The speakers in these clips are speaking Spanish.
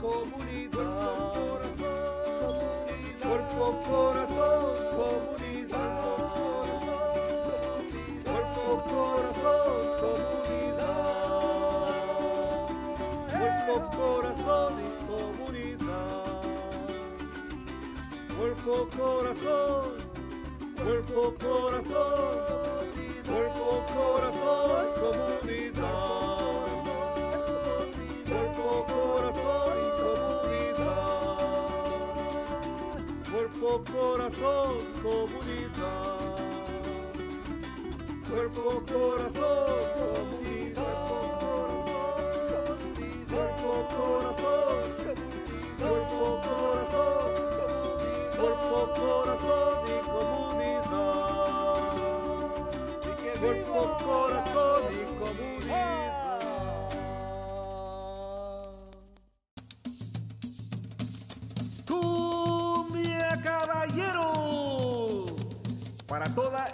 comunidad.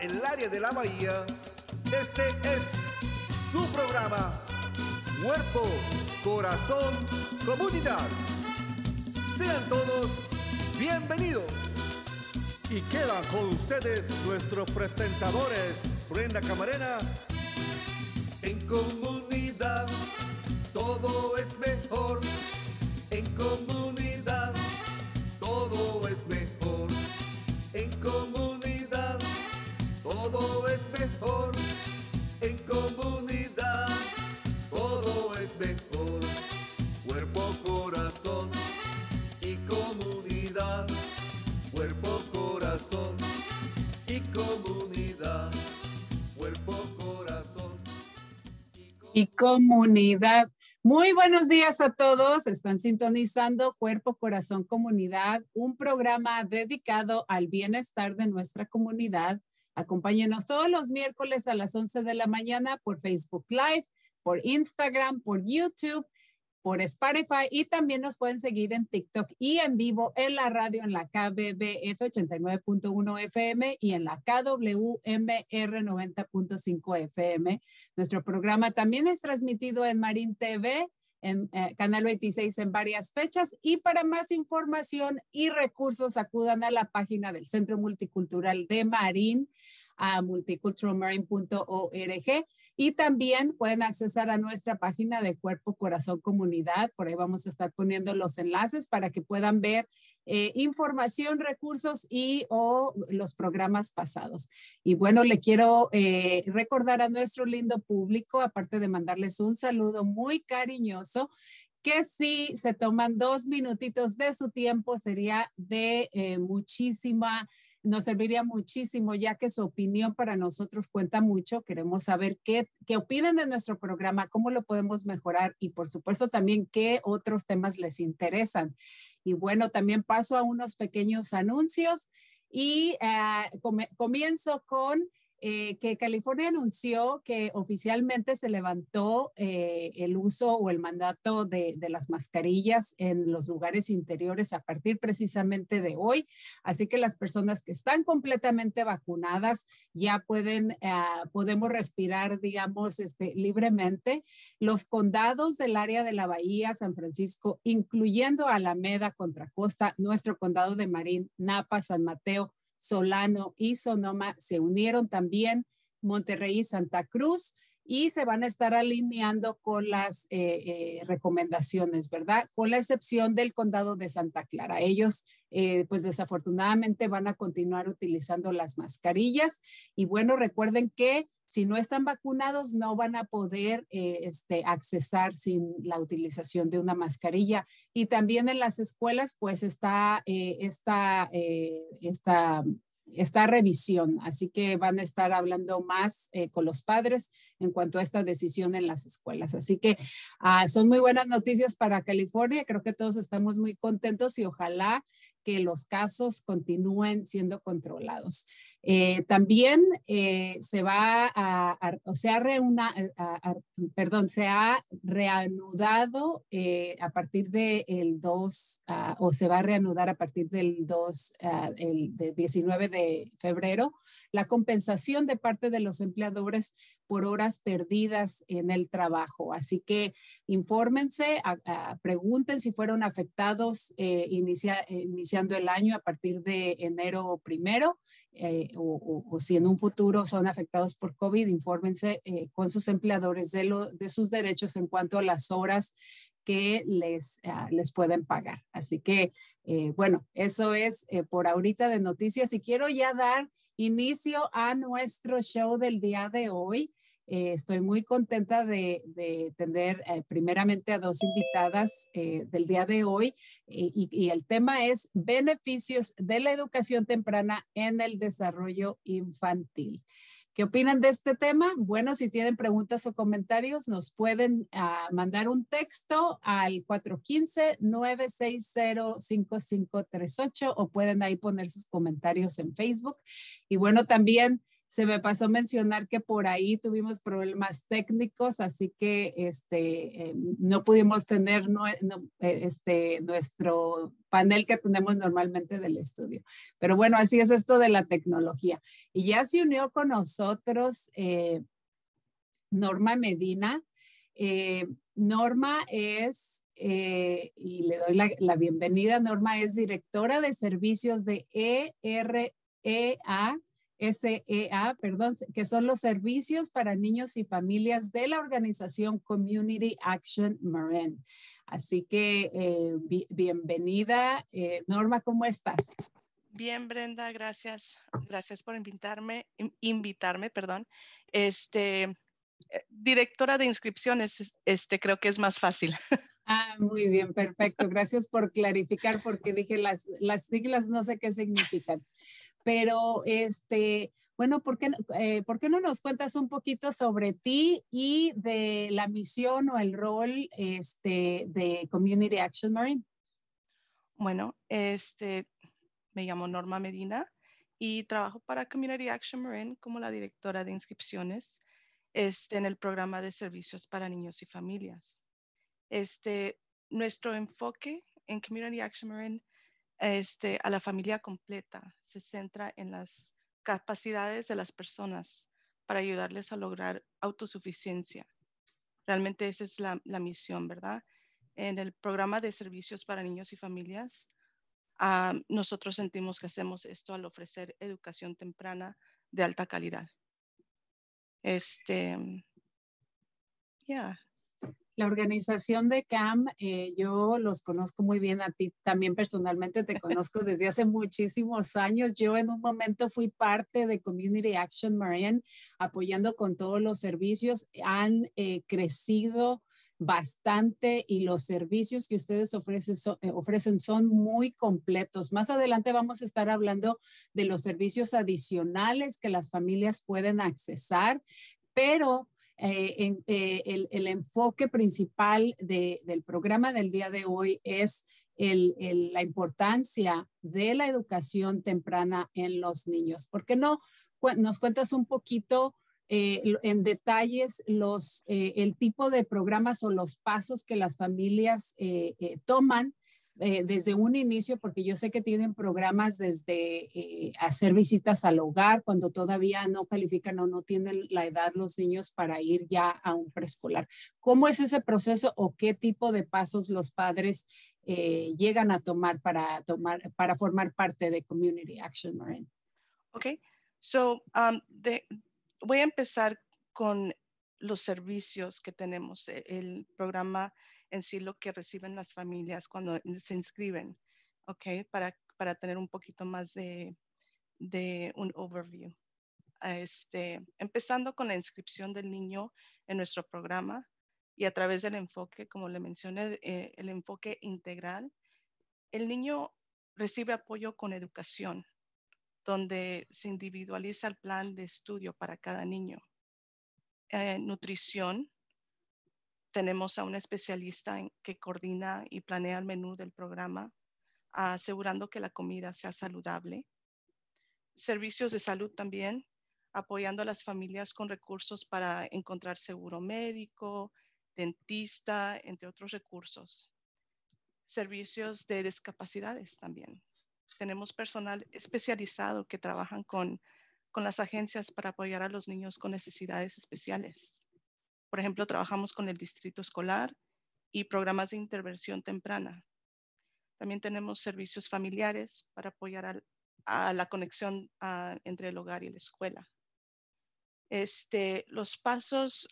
El área de la bahía, este es su programa. Cuerpo, corazón, comunidad. Sean todos bienvenidos. Y quedan con ustedes nuestros presentadores, Brenda Camarena. En comunidad y comunidad. Muy buenos días a todos. Están sintonizando Cuerpo, Corazón, Comunidad, un programa dedicado al bienestar de nuestra comunidad. Acompáñenos todos los miércoles a las 11 de la mañana por Facebook Live, por Instagram, por YouTube, por Spotify y también nos pueden seguir en TikTok y en vivo en la radio en la KBBF 89.1 FM y en la KWMR 90.5 FM. Nuestro programa también es transmitido en Marín TV, en eh, Canal 26 en varias fechas y para más información y recursos acudan a la página del Centro Multicultural de Marín a multiculturalmarine.org y también pueden accesar a nuestra página de Cuerpo Corazón Comunidad. Por ahí vamos a estar poniendo los enlaces para que puedan ver eh, información, recursos y o los programas pasados. Y bueno, le quiero eh, recordar a nuestro lindo público, aparte de mandarles un saludo muy cariñoso, que si se toman dos minutitos de su tiempo sería de eh, muchísima nos serviría muchísimo ya que su opinión para nosotros cuenta mucho. Queremos saber qué, qué opinan de nuestro programa, cómo lo podemos mejorar y por supuesto también qué otros temas les interesan. Y bueno, también paso a unos pequeños anuncios y com comienzo con eh, que California anunció que oficialmente se levantó eh, el uso o el mandato de, las mascarillas en los lugares interiores a partir precisamente de hoy. Así que las personas que están completamente vacunadas ya pueden, eh, podemos respirar, digamos, este, libremente. Los condados del área de la Bahía, San Francisco, incluyendo Alameda, Contra Costa, nuestro condado de Marín, Napa, San Mateo, Solano y Sonoma se unieron también Monterrey y Santa Cruz y se van a estar alineando con las eh, eh, recomendaciones, ¿verdad? Con la excepción del condado de Santa Clara. Ellos, eh, pues desafortunadamente, van a continuar utilizando las mascarillas. Y bueno, recuerden que si no están vacunados, no van a poder este, accesar sin la utilización de una mascarilla. Y también en las escuelas, pues está esta, esta, esta, revisión. Así que van a estar hablando más eh, con los padres en cuanto a esta decisión en las escuelas. Así que ah, son muy buenas noticias para California. Creo que todos estamos muy contentos y ojalá que los casos continúen siendo controlados. Eh, también eh, se va a, o sea, reuna, perdón, se ha reanudado eh, a partir del 2, ah, o se va a reanudar a partir del 2, ah, el 19 de febrero, la compensación de parte de los empleadores por horas perdidas en el trabajo. Así que infórmense, pregunten si fueron afectados iniciando el año a partir de enero primero eh, o, si en un futuro son afectados por COVID, infórmense eh, con sus empleadores de, lo, de, sus derechos en cuanto a las horas que les, ah, les pueden pagar. Así que, eh, bueno, eso es por ahorita de noticias y quiero ya dar inicio a nuestro show del día de hoy. Eh, estoy muy contenta de, tener eh, primeramente a dos invitadas eh, del día de hoy y, el tema es beneficios de la educación temprana en el desarrollo infantil. ¿Qué opinan de este tema? Bueno, si tienen preguntas o comentarios, nos pueden ah, mandar un texto al 415-960-5538 o pueden ahí poner sus comentarios en Facebook. Y bueno, también se me pasó mencionar que por ahí tuvimos problemas técnicos, así que este, eh, no pudimos tener eh, este, nuestro panel que tenemos normalmente del estudio. Pero bueno, así es esto de la tecnología. Y ya se unió con nosotros eh, Norma Medina. Norma es y le doy la, la, bienvenida. Norma es directora de servicios de EREA SEA, perdón, que son los servicios para niños y familias de la organización Community Action Marin. Así que eh, bienvenida. Eh, Norma, ¿cómo estás? Bien, Brenda, gracias. Gracias por invitarme, invitarme, perdón. Este, eh, directora de inscripciones, este, creo que es más fácil. Ah, muy bien, perfecto. Gracias por clarificar porque dije las, las siglas no sé qué significan. Pero, este, bueno, ¿por qué, eh, ¿por qué no nos cuentas un poquito sobre ti y de la misión o el rol este, de Community Action Marine? Bueno, este, me llamo Norma Medina y trabajo para Community Action Marine como la directora de inscripciones este, en el programa de servicios para niños y familias. Este, nuestro enfoque en Community Action Marine este, a la familia completa. Se centra en las capacidades de las personas para ayudarles a lograr autosuficiencia. Realmente esa es la, misión, ¿verdad? En el programa de servicios para niños y familias, ah, nosotros sentimos que hacemos esto al ofrecer educación temprana de alta calidad. Este, ya, la organización de CAM, eh, yo los conozco muy bien a ti, también personalmente te conozco desde hace muchísimos años. Yo en un momento fui parte de Community Action Marine, apoyando con todos los servicios. Han eh, crecido bastante y los servicios que ustedes ofrecen son, eh, ofrecen son muy completos. Más adelante vamos a estar hablando de los servicios adicionales que las familias pueden accesar, pero eh, eh, el, enfoque principal del programa del día de hoy es la importancia de la educación temprana en los niños. ¿Por qué no nos cuentas un poquito eh, en detalles los, el tipo de programas o los pasos que las familias toman eh, desde un inicio, porque yo sé que tienen programas desde eh, hacer visitas al hogar cuando todavía no califican o no tienen la edad los niños para ir ya a un preescolar. ¿Cómo es ese proceso o qué tipo de pasos los padres eh, llegan a tomar para, tomar para formar parte de Community Action Marine? Ok, so um, voy a empezar con los servicios que tenemos. E, el programa en sí lo que reciben las familias cuando se inscriben, ¿ok? Para, para tener un poquito más de, de un overview. Este, empezando con la inscripción del niño en nuestro programa y a través del enfoque, como le mencioné, eh, el enfoque integral, el niño recibe apoyo con educación, donde se individualiza el plan de estudio para cada niño. Eh, nutrición, tenemos a un especialista que coordina y planea el menú del programa, asegurando que la comida sea saludable. servicios de salud también, apoyando a las familias con recursos para encontrar seguro médico, dentista, entre otros recursos. Servicios de discapacidades también. Tenemos personal especializado que trabajan con, con las agencias para apoyar a los niños con necesidades especiales. Por ejemplo, trabajamos con el distrito escolar y programas de intervención temprana. También tenemos servicios familiares para apoyar a, la conexión ah, entre el hogar y la escuela. Este, los pasos,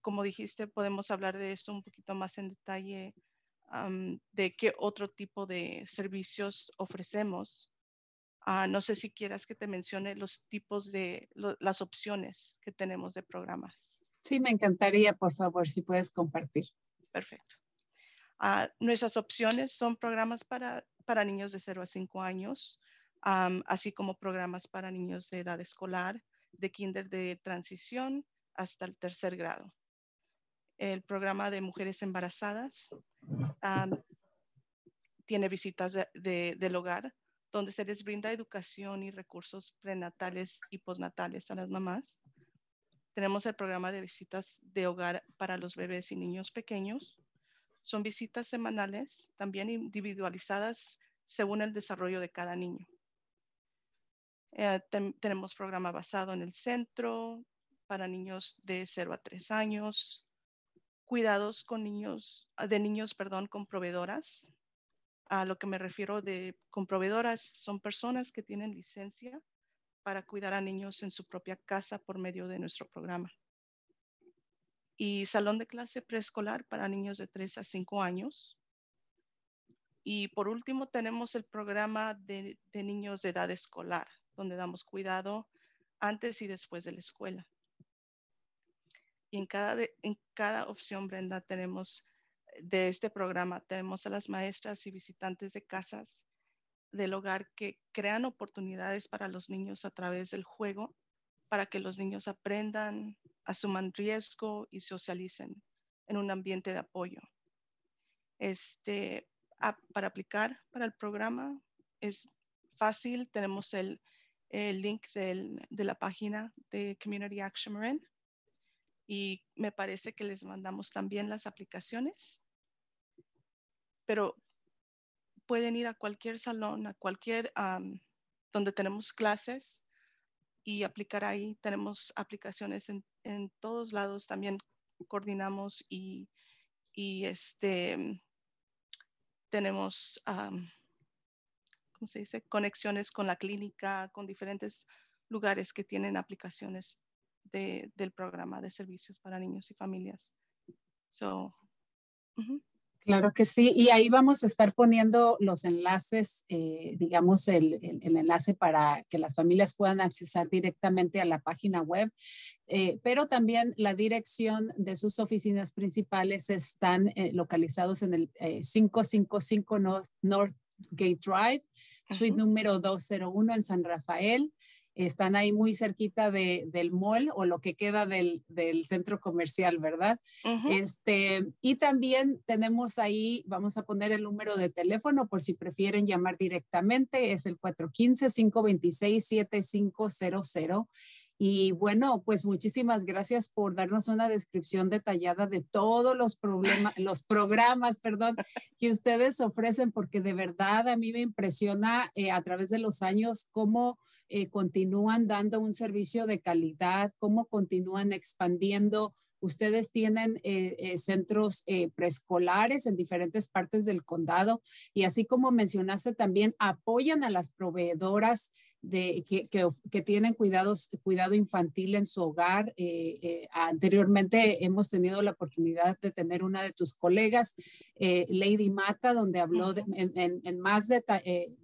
como dijiste, podemos hablar de esto un poquito más en detalle, de qué otro tipo de servicios ofrecemos. Ah, no sé si quieras que te mencione los tipos de las opciones que tenemos de programas. Sí, me encantaría, por favor, si puedes compartir. Perfecto. Ah, nuestras opciones son programas para, para niños de 0 a 5 años, así como programas para niños de edad escolar, de kinder de transición hasta el tercer grado. El programa de mujeres embarazadas tiene visitas de, del hogar donde se les brinda educación y recursos prenatales y postnatales a las mamás. Tenemos el programa de visitas de hogar para los bebés y niños pequeños. Son visitas semanales, también individualizadas según el desarrollo de cada niño. Eh, tenemos programa basado en el centro para niños de 0 a 3 años, cuidados con niños, ah, de niños, perdón, con proveedoras. A lo que me refiero de con proveedoras son personas que tienen licencia para cuidar a niños en su propia casa por medio de nuestro programa. Y salón de clase preescolar para niños de 3 a 5 años. Y por último tenemos el programa de niños de edad escolar donde damos cuidado antes y después de la escuela. Y en cada, en cada opción, Brenda, tenemos de este programa, tenemos a las maestras y visitantes de casas del hogar que crean oportunidades para los niños a través del juego, para que los niños aprendan, asuman riesgo y socialicen en un ambiente de apoyo. Este, para aplicar para el programa es fácil, tenemos el el link de la página de Community Action Marin y me parece que les mandamos también las aplicaciones, pero pueden ir a cualquier salón, a cualquier donde tenemos clases y aplicar ahí. Tenemos aplicaciones en, todos lados, también coordinamos y, este, tenemos ¿cómo se dice? Conexiones con la clínica, con diferentes lugares que tienen aplicaciones del programa de servicios para niños y familias. So, Claro que sí, y ahí vamos a estar poniendo los enlaces, eh, digamos, el, enlace para que las familias puedan accesar directamente a la página web, eh, pero también la dirección de sus oficinas principales están eh, localizados en el 555 North, North Gate Drive, suite número 201 en San Rafael. Están ahí muy cerquita de, del mall o lo que queda del, del centro comercial, ¿verdad? este, y también tenemos ahí, vamos a poner el número de teléfono por si prefieren llamar directamente, es el 415-526-7500 y bueno, pues muchísimas gracias por darnos una descripción detallada de todos los problemas, los programas, perdón, que ustedes ofrecen, porque de verdad a mí me impresiona eh, a través de los años cómo eh, continúan dando un servicio de calidad, cómo continúan expandiendo. Ustedes tienen eh, centros preescolares en diferentes partes del condado y así como mencionaste también apoyan a las proveedoras de, que, tienen cuidados, cuidado infantil en su hogar. Eh, eh, anteriormente hemos tenido la oportunidad de tener una de tus colegas, eh, Lady Mata, donde habló en, en, más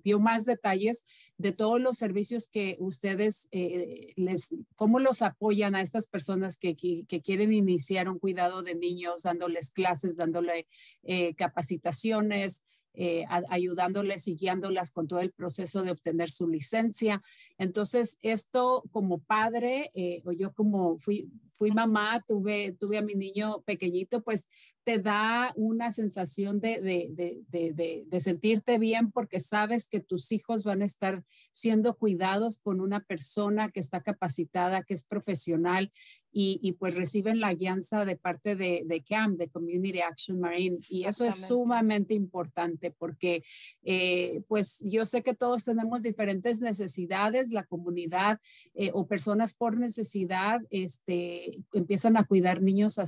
dio más detalles de todos los servicios que ustedes les, cómo los apoyan a estas personas que, que, quieren iniciar un cuidado de niños, dándoles clases, dándole capacitaciones, eh, ayudándoles y guiándolas con todo el proceso de obtener su licencia. Entonces, esto como padre, eh, o yo como fui, fui mamá, tuve, tuve a mi niño pequeñito, pues te da una sensación de, de, de, de, sentirte bien porque sabes que tus hijos van a estar siendo cuidados con una persona que está capacitada, que es profesional y, pues reciben la guianza de parte de, de CAM, de Community Action Marine. Y eso es sumamente importante porque eh, pues yo sé que todos tenemos diferentes necesidades, la comunidad eh, o personas por necesidad este, empiezan a cuidar niños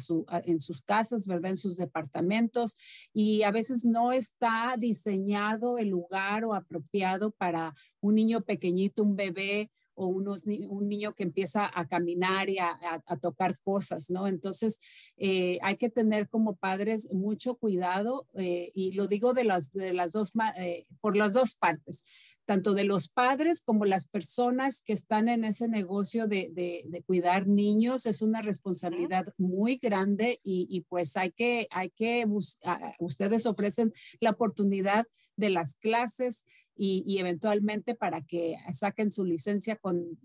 en sus casas, ¿verdad? En sus departamentos y a veces no está diseñado el lugar o apropiado para un niño pequeñito, un bebé o un niño que empieza a caminar y a, tocar cosas, ¿no? Entonces, eh, hay que tener como padres mucho cuidado eh, y lo digo de las, de las dos, por las dos partes, tanto de los padres como las personas que están en ese negocio de, de, cuidar niños. Es una responsabilidad muy grande y, y pues hay que, hay que, ustedes ofrecen la oportunidad de las clases, y, eventualmente para que saquen su licencia con,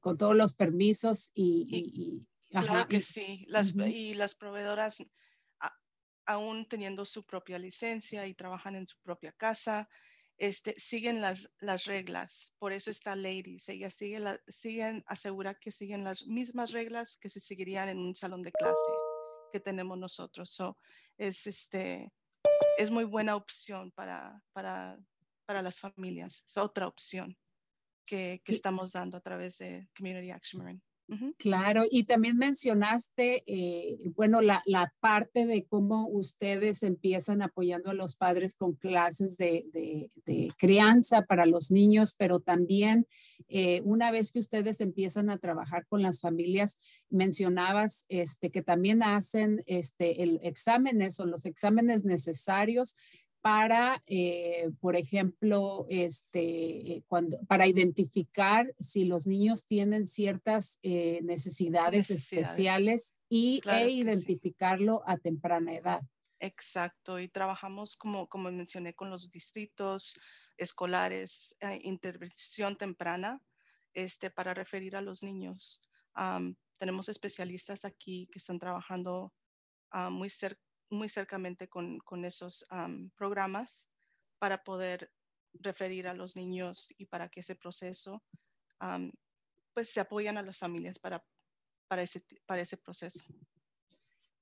con todos los permisos y... claro que sí, las, y las proveedoras aún teniendo su propia licencia y trabajan en su propia casa, este, siguen las, las reglas. Por eso está Ladies. Ellas siguen, la, siguen, asegura que siguen las mismas reglas que se seguirían en un salón de clase que tenemos nosotros. So, es, este, es muy buena opción para, para para las familias. Es otra opción que, que estamos dando a través de Community Action Marine. Claro, y también mencionaste, eh, bueno, la, parte de cómo ustedes empiezan apoyando a los padres con clases de, de, crianza para los niños, pero también eh, una vez que ustedes empiezan a trabajar con las familias, mencionabas este, que también hacen este, el exámenes o los exámenes necesarios para, eh, por ejemplo, este, cuando, para identificar si los niños tienen ciertas eh, necesidades, especiales y, e identificarlo a temprana edad. Exacto, y trabajamos como, como mencioné con los distritos escolares, eh, intervención temprana este, para referir a los niños. tenemos especialistas aquí que están trabajando uh, muy cerca muy cercamente con, con esos programas para poder referir a los niños y para que ese proceso pues se apoyan a las familias para, para, ese, para ese proceso.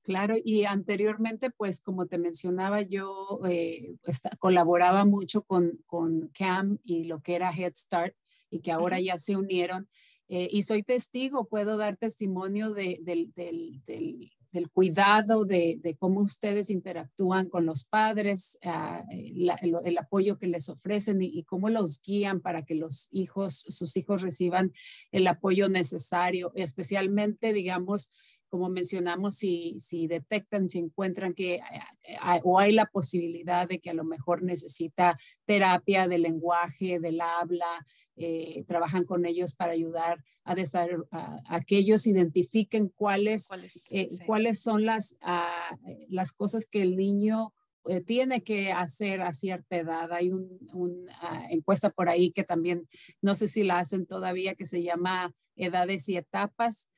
Claro, y anteriormente, pues como te mencionaba, yo eh, colaboraba mucho con, con CAM y lo que era Head Start y que ahora ya se unieron. Eh, y soy testigo, puedo dar testimonio de, del, del, del cuidado, de, de, cómo ustedes interactúan con los padres, ah, eh, el, apoyo que les ofrecen y, cómo los guían para que los hijos, sus hijos reciban el apoyo necesario, especialmente, digamos, como mencionamos, si, si detectan, si encuentran que eh, o hay la posibilidad de que a lo mejor necesita terapia del lenguaje, del habla, eh, trabajan con ellos para ayudar a, a, que ellos identifiquen cuáles, eh, cuáles son las, ah, las cosas que el niño eh, tiene que hacer a cierta edad. Hay una un, ah, encuesta por ahí que también, no sé si la hacen todavía, que se llama Edades y Etapas.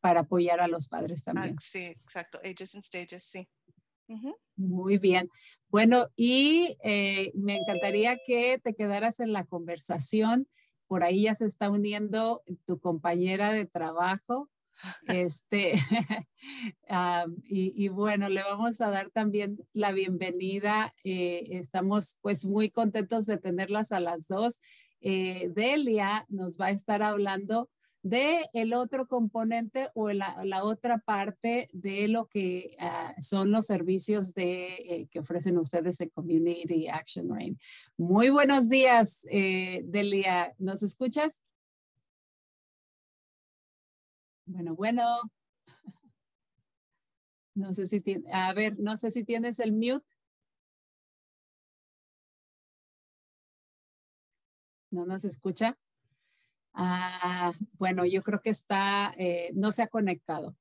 para apoyar a los padres ah, también. sí, exacto. Ages and stages, sí. Muy bien. Bueno, y eh, me encantaría que te quedaras en la conversación. Por ahí ya se está uniendo tu compañera de trabajo. Este, y, bueno, le vamos a dar también la bienvenida. Eh, estamos pues muy contentos de tenerlas a las dos. Eh, Delia nos va a estar hablando de el otro componente o la, la otra parte de lo que ah, son los servicios de, eh, que ofrecen ustedes en Community Action Rain. Muy buenos días, eh, Delia. ¿Nos escuchas? Bueno, bueno. No sé si tiene, a ver, no sé si tienes el mute. ¿No nos escucha? Ah, bueno, yo creo que está, eh, no se ha conectado.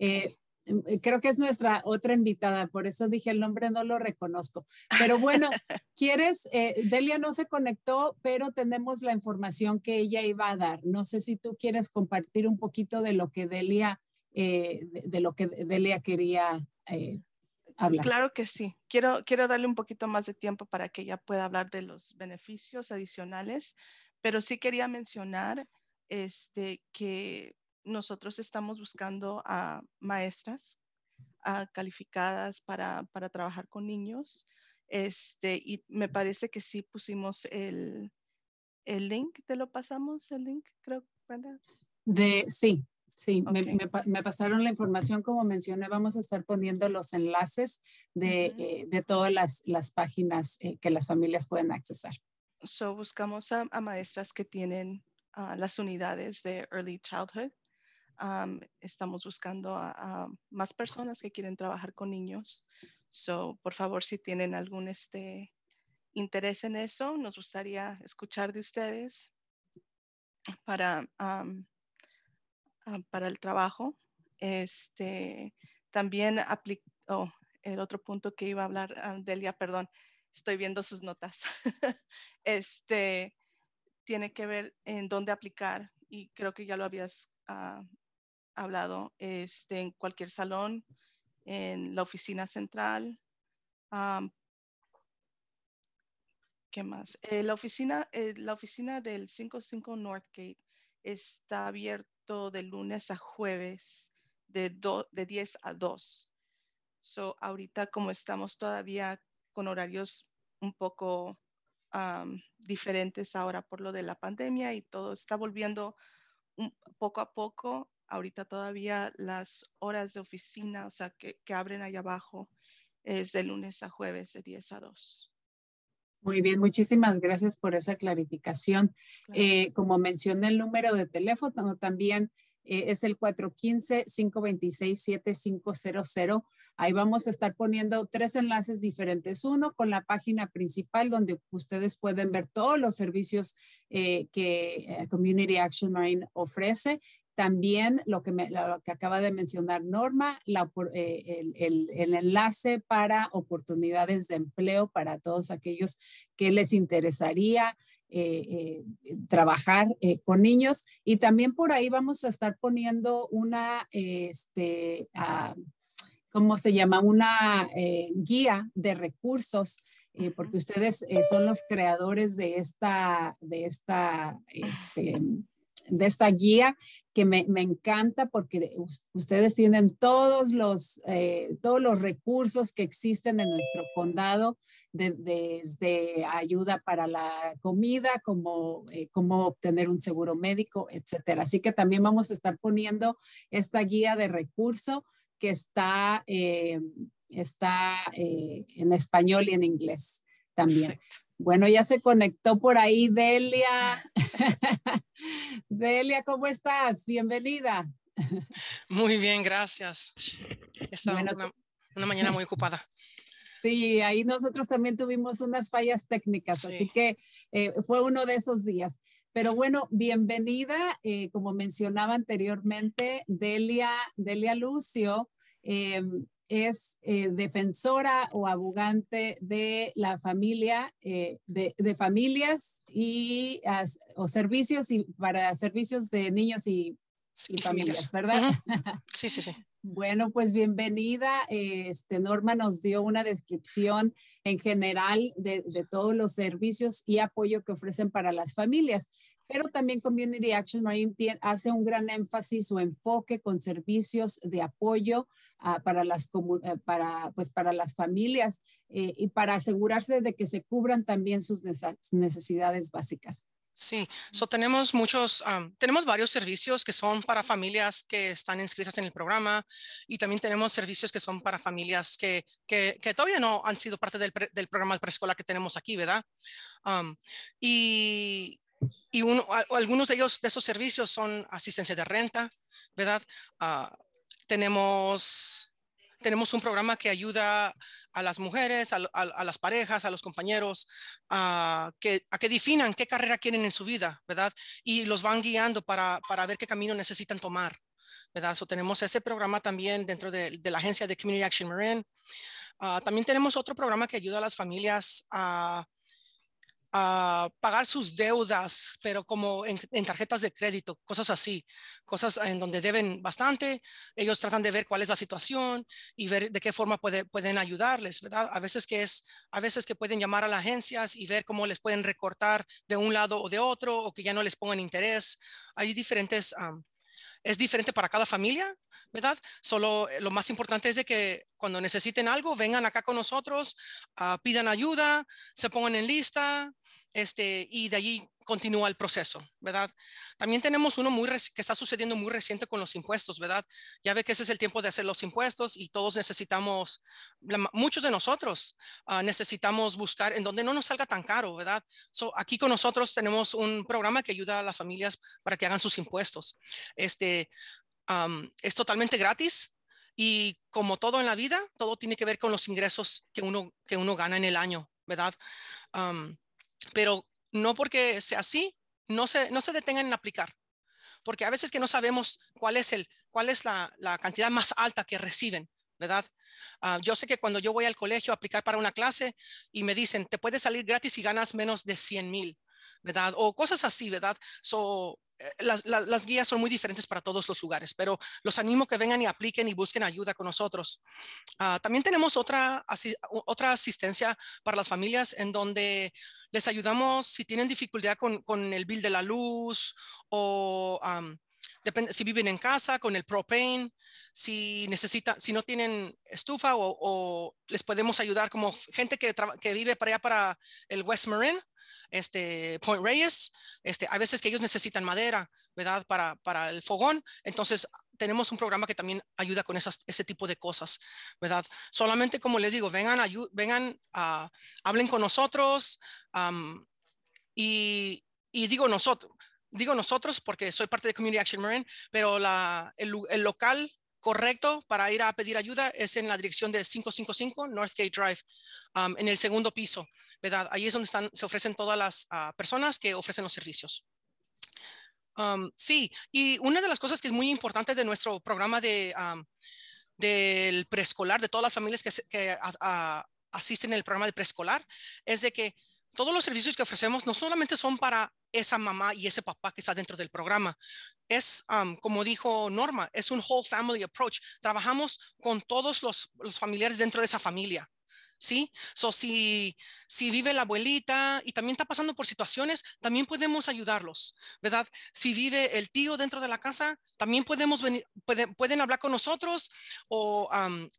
Eh, eh, creo que es nuestra otra invitada, por eso dije el nombre, no lo reconozco. Pero bueno, quieres, Delia no se conectó, pero tenemos la información que ella iba a dar. No sé si tú quieres compartir un poquito de lo que Delia eh, de, lo que Delia quería hablar. Claro que sí. Quiero, quiero darle un poquito más de tiempo para que ella pueda hablar de los beneficios adicionales, pero sí quería mencionar este, que nosotros estamos buscando a maestras calificadas para, para, trabajar con niños. Este, y me parece que sí pusimos el, el link, ¿te lo pasamos el link? Creo, ¿verdad? De, sí, sí, me, me, pasaron la información, como mencioné, vamos a estar poniendo los enlaces de, eh, de todas las, las páginas eh, que las familias pueden accesar. So, buscamos a, maestras que tienen ah, las unidades de Early Childhood. estamos buscando a, más personas que quieren trabajar con niños. So, por favor, si tienen algún este, interés en eso, nos gustaría escuchar de ustedes para, para el trabajo. Este, también oh, el otro punto que iba a hablar, Delia, perdón, estoy viendo sus notas. este, tiene que ver en dónde aplicar y creo que ya lo habías ah, hablado, este, en cualquier salón, en la oficina central, ¿Qué más? Eh, la, oficina, eh, la oficina del 55 Northgate está abierto de lunes a jueves de, de 10 a 2. So, ahorita como estamos todavía con horarios un poco diferentes ahora por lo de la pandemia y todo está volviendo un, poco a poco. Ahorita todavía las horas de oficina, o sea, que, que abren allá abajo, es de lunes a jueves de 10 a 2. Muy bien, muchísimas gracias por esa clarificación. Eh, como mencioné el número de teléfono, también eh, es el 415-526-7500. Ahí vamos a estar poniendo tres enlaces diferentes. Uno con la página principal donde ustedes pueden ver todos los servicios eh, que Community Action Marine ofrece también lo que, acaba de mencionar Norma, eh, el, enlace para oportunidades de empleo para todos aquellos que les interesaría eh, eh, trabajar con niños. Y también por ahí vamos a estar poniendo una, este, ¿cómo se llama? Una guía de recursos. porque ustedes son los creadores de esta, de esta, este, de esta guía que me, encanta porque ustedes tienen todos los, eh, todos los recursos que existen en nuestro condado, desde ayuda para la comida, como eh, cómo obtener un seguro médico, etcétera. Así que también vamos a estar poniendo esta guía de recurso que está, eh, está en español y en inglés también. Bueno, ya se conectó por ahí Delia. Delia, ¿cómo estás? Bienvenida. Muy bien, gracias. Esta una, mañana muy ocupada. Sí, ahí nosotros también tuvimos unas fallas técnicas, así que eh, fue uno de esos días. Pero bueno, bienvenida, eh, como mencionaba anteriormente, Delia, Delia Lucio. Em, es eh, defensora o abogante de la familia, eh, de, familias y o servicios y para servicios de niños y, familias, ¿verdad? Sí, sí, sí. Bueno, pues bienvenida. Este, Norma nos dio una descripción en general de, de, todos los servicios y apoyo que ofrecen para las familias pero también Community Action Marine hace un gran énfasis o enfoque con servicios de apoyo ah, para, las, eh, para, pues, para las familias eh, y para asegurarse de que se cubran también sus necesidades básicas. Sí, so tenemos muchos, tenemos varios servicios que son para familias que están inscritas en el programa y también tenemos servicios que son para familias que, que, que todavía no han sido parte del, del programa de preescolar que tenemos aquí, ¿verdad? y y uno, algunos de ellos, de esos servicios son asistencia de renta, ¿verdad? Ah, tenemos, tenemos un programa que ayuda a las mujeres, a, las parejas, a los compañeros, a que, a que definan qué carrera quieren en su vida, ¿verdad? Y los van guiando para, para ver qué camino necesitan tomar, ¿verdad? Tenemos ese programa también dentro de, la agencia de Community Action Marine. Ah, también tenemos otro programa que ayuda a las familias a a pagar sus deudas, pero como en, en, tarjetas de crédito, cosas así, cosas en donde deben bastante. Ellos tratan de ver cuál es la situación y ver de qué forma puede, pueden ayudarles, ¿verdad? A veces que es, a veces que pueden llamar a las agencias y ver cómo les pueden recortar de un lado o de otro o que ya no les pongan interés. Hay diferentes, um, es diferente para cada familia, ¿verdad? Solo eh, lo más importante es de que cuando necesiten algo, vengan acá con nosotros, uh, pidan ayuda, se pongan en lista, este, y de allí continúa el proceso, ¿verdad? También tenemos uno muy que está sucediendo muy reciente con los impuestos, ¿verdad? Ya ve que ese es el tiempo de hacer los impuestos y todos necesitamos, muchos de nosotros uh, necesitamos buscar en donde no nos salga tan caro, ¿verdad? So, aquí con nosotros tenemos un programa que ayuda a las familias para que hagan sus impuestos. Este, es totalmente gratis, y como todo en la vida, todo tiene que ver con los ingresos que uno, que uno gana en el año, ¿verdad? Um, pero no porque sea así, no se, no se detengan en aplicar, porque a veces que no sabemos cuál es, el, cuál es la, la cantidad más alta que reciben, ¿verdad? Uh, yo sé que cuando yo voy al colegio a aplicar para una clase y me dicen, te puedes salir gratis si ganas menos de 100 mil, ¿verdad? O cosas así, ¿verdad? So, eh, las, las, las, guías son muy diferentes para todos los lugares, pero los animo que vengan y apliquen y busquen ayuda con nosotros. Uh, también tenemos otra, así, otra asistencia para las familias en donde les ayudamos si tienen dificultad con, con el bill de la luz o um, depende, si viven en casa con el propane, si necesitan, si no tienen estufa o, les podemos ayudar como gente que, que vive para allá para el West Marin este, Point Reyes, este, hay veces que ellos necesitan madera, ¿verdad? Para, para el fogón. Entonces, tenemos un programa que también ayuda con esas, ese tipo de cosas, ¿verdad? Solamente, como les digo, vengan, vengan, uh, hablen con nosotros y, y, digo nosotros, digo nosotros porque soy parte de Community Action Marine, pero el, local correcto para ir a pedir ayuda es en la dirección de 555 Northgate Drive, en el segundo piso, ¿verdad? Ahí es donde se ofrecen todas las uh, personas que ofrecen los servicios. Sí, y una de las cosas que es muy importante de nuestro programa de, del preescolar, de todas las familias que, asisten al programa de preescolar, es de que todos los servicios que ofrecemos no solamente son para esa mamá y ese papá que está dentro del programa. Es, como dijo Norma, es un whole family approach. Trabajamos con todos los, familiares dentro de esa familia. ¿sí? So, si, si vive la abuelita y también está pasando por situaciones, también podemos ayudarlos, ¿verdad? Si vive el tío dentro de la casa, también podemos venir, pueden, hablar con nosotros o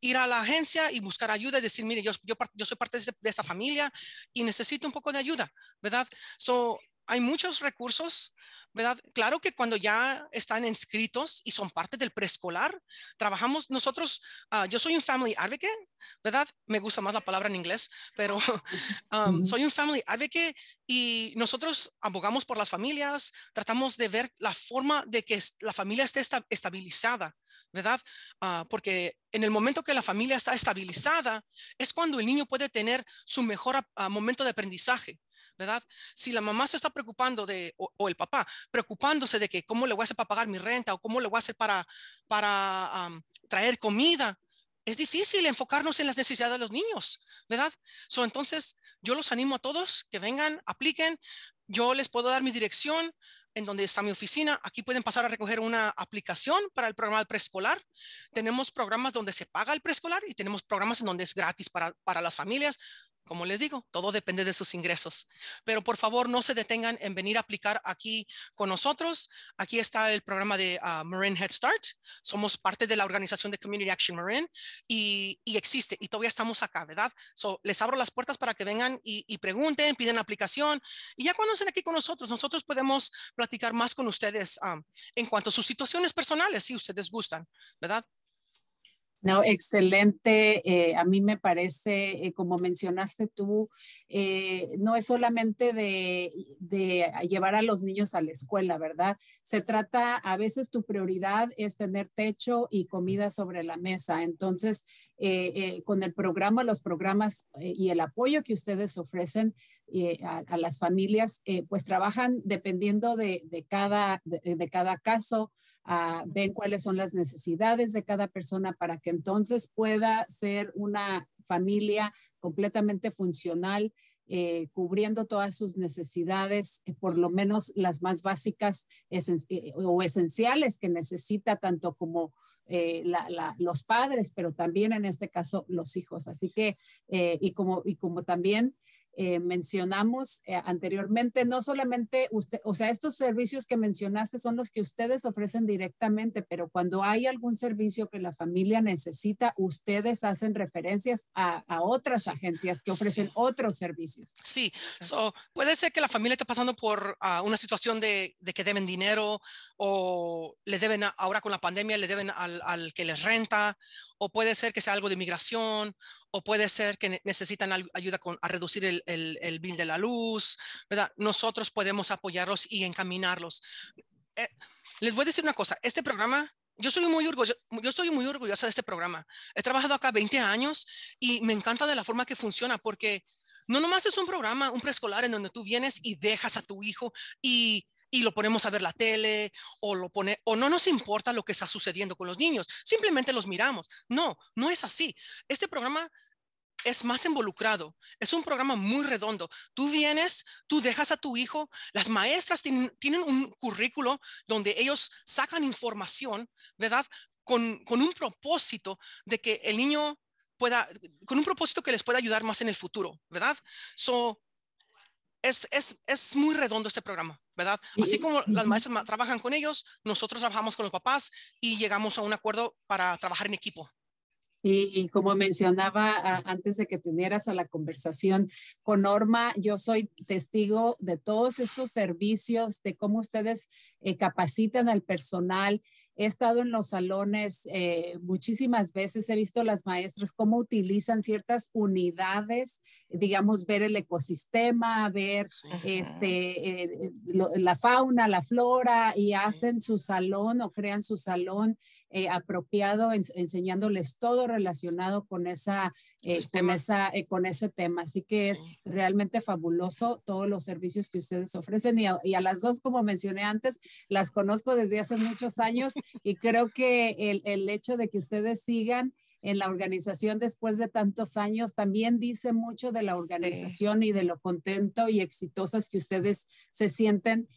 ir a la agencia y buscar ayuda y decir, mire, yo, yo, yo soy parte de, de, esta familia y necesito un poco de ayuda, ¿verdad? So, hay muchos recursos, ¿verdad? Claro que cuando ya están inscritos y son parte del preescolar, trabajamos nosotros, uh, yo soy un family advocate, ¿verdad? Me gusta más la palabra en inglés, pero um, soy un family advocate y nosotros abogamos por las familias, tratamos de ver la forma de que la familia esté estabilizada, ¿verdad? Uh, porque en el momento que la familia está estabilizada es cuando el niño puede tener su mejor uh, momento de aprendizaje. ¿verdad? Si la mamá se está preocupando de, o, o, el papá, preocupándose de que cómo le voy a hacer para pagar mi renta o cómo le voy a hacer para, para um, traer comida, es difícil enfocarnos en las necesidades de los niños, ¿verdad? So, entonces, yo los animo a todos que vengan, apliquen. Yo les puedo dar mi dirección en donde está mi oficina. Aquí pueden pasar a recoger una aplicación para el programa preescolar. Tenemos programas donde se paga el preescolar y tenemos programas en donde es gratis para, para las familias. Como les digo, todo depende de sus ingresos. Pero por favor, no se detengan en venir a aplicar aquí con nosotros. Aquí está el programa de uh, Marin Head Start. Somos parte de la organización de Community Action Marin y, y existe y todavía estamos acá, ¿verdad? So, les abro las puertas para que vengan y, y pregunten, piden aplicación y ya cuando estén aquí con nosotros, nosotros podemos platicar más con ustedes um, en cuanto a sus situaciones personales, si ustedes gustan, ¿verdad? No, excelente. Eh, a mí me parece, eh, como mencionaste tú, eh, no es solamente de, llevar a los niños a la escuela, ¿verdad? Se trata, a veces tu prioridad es tener techo y comida sobre la mesa. Entonces, con el programa, los programas y el apoyo que ustedes ofrecen, a, las familias, pues trabajan dependiendo de, cada caso, uh, ven cuáles son las necesidades de cada persona para que entonces pueda ser una familia completamente funcional eh, cubriendo todas sus necesidades, eh, por lo menos las más básicas eh, o esenciales que necesita tanto como los padres, pero también en este caso los hijos. Así que, y, como, y como también eh, mencionamos eh, anteriormente, no solamente usted, o sea, estos servicios que mencionaste son los que ustedes ofrecen directamente, pero cuando hay algún servicio que la familia necesita, ustedes hacen referencias a, otras agencias que ofrecen otros servicios. Sí, puede ser que la familia esté pasando por ah, una situación de, que deben dinero o le deben ahora con la pandemia, le deben al, al que les renta o puede ser que sea algo de migración, o puede ser que necesitan ayuda con, a reducir el, el, bill de la luz, ¿verdad? Nosotros podemos apoyarlos y encaminarlos. Eh, les voy a decir una cosa, este programa, yo soy muy orgulloso, yo estoy muy orgullosa de este programa. He trabajado acá 20 años y me encanta de la forma que funciona porque no nomás es un programa, un preescolar en donde tú vienes y dejas a tu hijo y y lo ponemos a ver la tele o lo pone o no nos importa lo que está sucediendo con los niños, simplemente los miramos. No, no es así. Este programa es más involucrado. Es un programa muy redondo. Tú vienes, tú dejas a tu hijo, las maestras tienen, un currículo donde ellos sacan información, ¿verdad? Con, con, un propósito de que el niño pueda, con un propósito que les pueda ayudar más en el futuro, ¿verdad? So, es, es, es muy redondo este programa. ¿verdad? Así como las maestras trabajan con ellos, nosotros trabajamos con los papás y llegamos a un acuerdo para trabajar en equipo. Y, como mencionaba antes de que tenieras a la conversación con Norma, yo soy testigo de todos estos servicios, de cómo ustedes eh, capacitan al personal. He estado en los salones eh, muchísimas veces, he visto las maestras cómo utilizan ciertas unidades, digamos, ver el ecosistema, ver este, eh, la fauna, la flora, y hacen su salón o crean su salón eh, apropiado, enseñándoles todo relacionado con, esa, eh, con, esa, eh, con ese tema. Así que es realmente fabuloso todos los servicios que ustedes ofrecen y a, las dos, como mencioné antes, las conozco desde hace muchos años y creo que el, el hecho de que ustedes sigan en la organización después de tantos años también dice mucho de la organización y de lo contento y exitosas que ustedes se sienten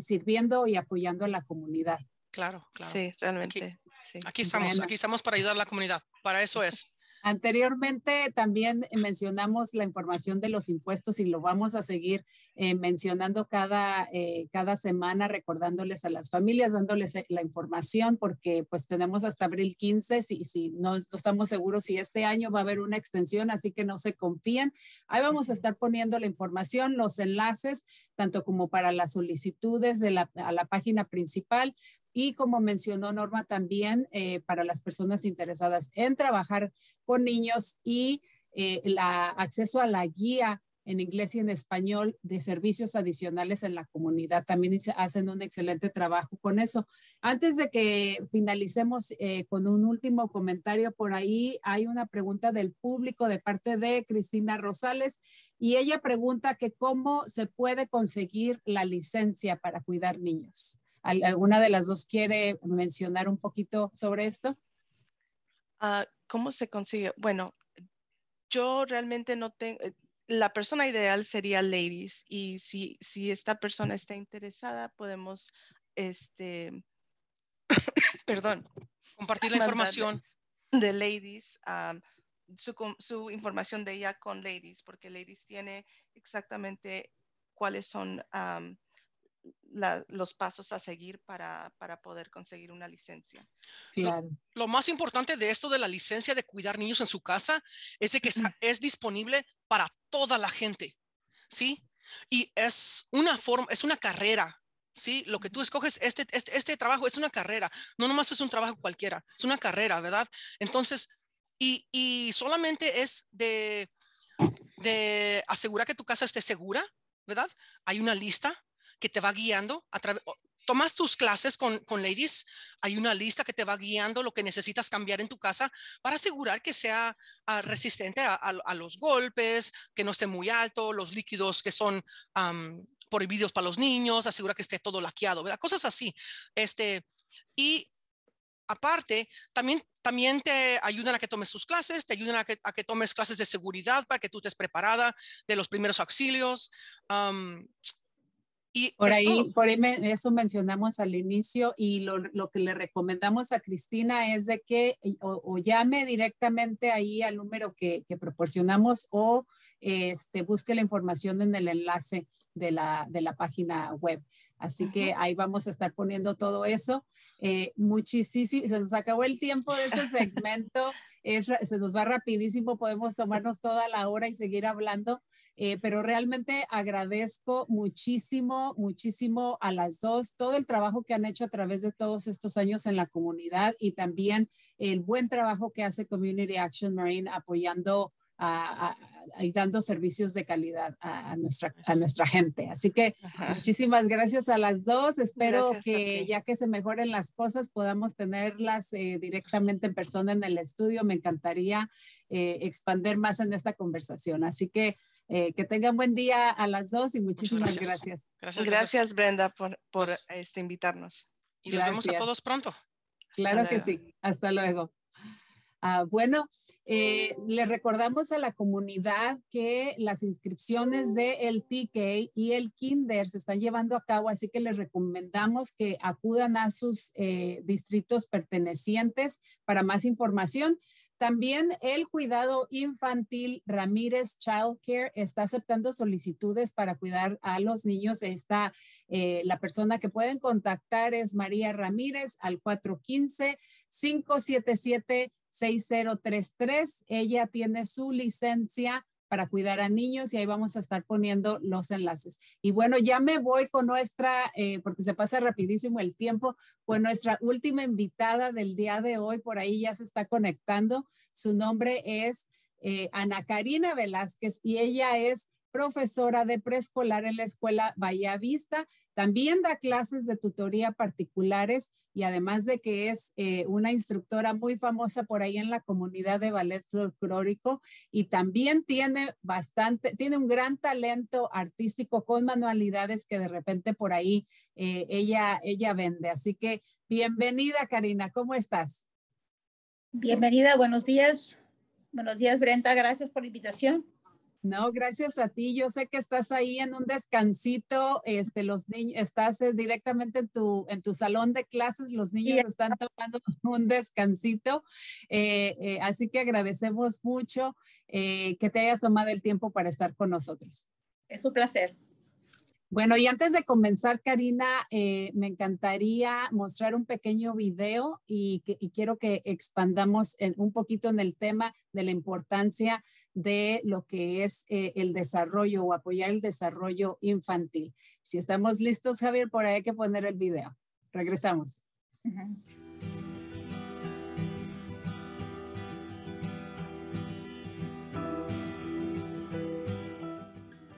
sirviendo y apoyando a la comunidad. Claro, claro. Sí, realmente. Aquí, estamos, aquí estamos para ayudar a la comunidad. Para eso es. Anteriormente también mencionamos la información de los impuestos y lo vamos a seguir eh, mencionando cada, eh, cada semana, recordándoles a las familias, dándoles eh, la información, porque pues tenemos hasta abril 15, si, si no, no, estamos seguros si este año va a haber una extensión, así que no se confíen. Ahí vamos a estar poniendo la información, los enlaces, tanto como para las solicitudes de la, a la página principal, y como mencionó Norma también, eh, para las personas interesadas en trabajar con niños y eh, el acceso a la guía en inglés y en español de servicios adicionales en la comunidad. También hacen un excelente trabajo con eso. Antes de que finalicemos eh, con un último comentario por ahí, hay una pregunta del público de parte de Cristina Rosales y ella pregunta que cómo se puede conseguir la licencia para cuidar niños. ¿Alguna de las dos quiere mencionar un poquito sobre esto? Ah, ¿Cómo se consigue? Bueno, yo realmente no tengo, eh, la persona ideal sería ladies y si, si esta persona está interesada, podemos, este, perdón. Compartir la información. De, ladies, su, su, información de ella con ladies, porque ladies tiene exactamente cuáles son los pasos a seguir para, poder conseguir una licencia. Claro. Lo, más importante de esto de la licencia de cuidar niños en su casa es que es disponible para toda la gente, ¿sí? Y es una forma, es una carrera, ¿sí? Lo que tú escoges, este, este, este, trabajo es una carrera, no nomás es un trabajo cualquiera, es una carrera, ¿verdad? Entonces, y, y solamente es de, de asegurar que tu casa esté segura, ¿verdad? Hay una lista que te va guiando a través, tomas tus clases con, con, ladies, hay una lista que te va guiando lo que necesitas cambiar en tu casa para asegurar que sea ah, resistente a, los golpes, que no esté muy alto, los líquidos que son prohibidos para los niños, asegura que esté todo laqueado, ¿verdad? Cosas así. Este, y aparte, también también te ayudan a que tomes tus clases, te ayudan a que, a que tomes clases de seguridad para que tú estés preparada de los primeros auxilios. Um, y Por ahí, por ahí me- eso mencionamos al inicio y lo, lo que le recomendamos a Cristina es de que eh, o, o llame directamente ahí al número que, que proporcionamos o este, busque la información en el enlace de la, de la página web. Así que ahí vamos a estar poniendo todo eso. Eh, muchísimo, se nos acabó el tiempo de este segmento. Es, se nos va rapidísimo, podemos tomarnos toda la hora y seguir hablando. Eh, pero realmente agradezco muchísimo, muchísimo a las dos, todo el trabajo que han hecho a través de todos estos años en la comunidad y también el buen trabajo que hace Community Action Marine apoyando a- y dando servicios de calidad a, a nuestra, a nuestra gente. Así que Ajá. muchísimas gracias a las dos. Espero Gracias que ya que se mejoren las cosas podamos tenerlas eh, directamente en persona en el estudio. Me encantaría eh, expander más en esta conversación. Así que eh, que tengan buen día a las dos y muchísimas gracias. gracias. Gracias, Gracias, Brenda, por, por Pues- este, invitarnos. Y nos vemos a todos pronto. Claro que luego. sí. Hasta luego. Ah, bueno, eh, les recordamos a la comunidad que las inscripciones de el TK y el Kinder se están llevando a cabo, así que les recomendamos que acudan a sus eh, distritos pertenecientes para más información. También el cuidado infantil Ramírez Child Care está aceptando solicitudes para cuidar a los niños. Está eh, la persona que pueden contactar es María Ramírez al 415-577-6033. Ella tiene su licencia para cuidar a niños y ahí vamos a estar poniendo los enlaces. Y bueno, ya me voy con nuestra, eh, porque se pasa rapidísimo el tiempo, con nuestra última invitada del día de hoy, por ahí ya se está conectando. Su nombre es eh, Ana Karina Velázquez y ella es profesora de preescolar en la escuela Bahía Vista. También da clases de tutoría particulares y además de que es eh, una instructora muy famosa por ahí en la comunidad de ballet folclórico y también tiene bastante, tiene un gran talento artístico con manualidades que de repente por ahí eh, ella, ella vende. Así que bienvenida Karina, ¿cómo estás? Bienvenida, buenos días. Buenos días, Brenda. Gracias por la invitación. No, gracias a ti. Yo sé que estás ahí en un descansito, este, los niños, estás eh, directamente en tu, en tu salón de clases, los niños están tomando un descansito, eh, eh, así que agradecemos mucho eh, que te hayas tomado el tiempo para estar con nosotros. Es un placer. Bueno, y antes de comenzar, Karina, eh, me encantaría mostrar un pequeño video y, que, y quiero que expandamos en, un poquito en el tema de la importancia de lo que es eh, el desarrollo o apoyar el desarrollo infantil. Si estamos listos, Javier, por ahí hay que poner el video. Regresamos.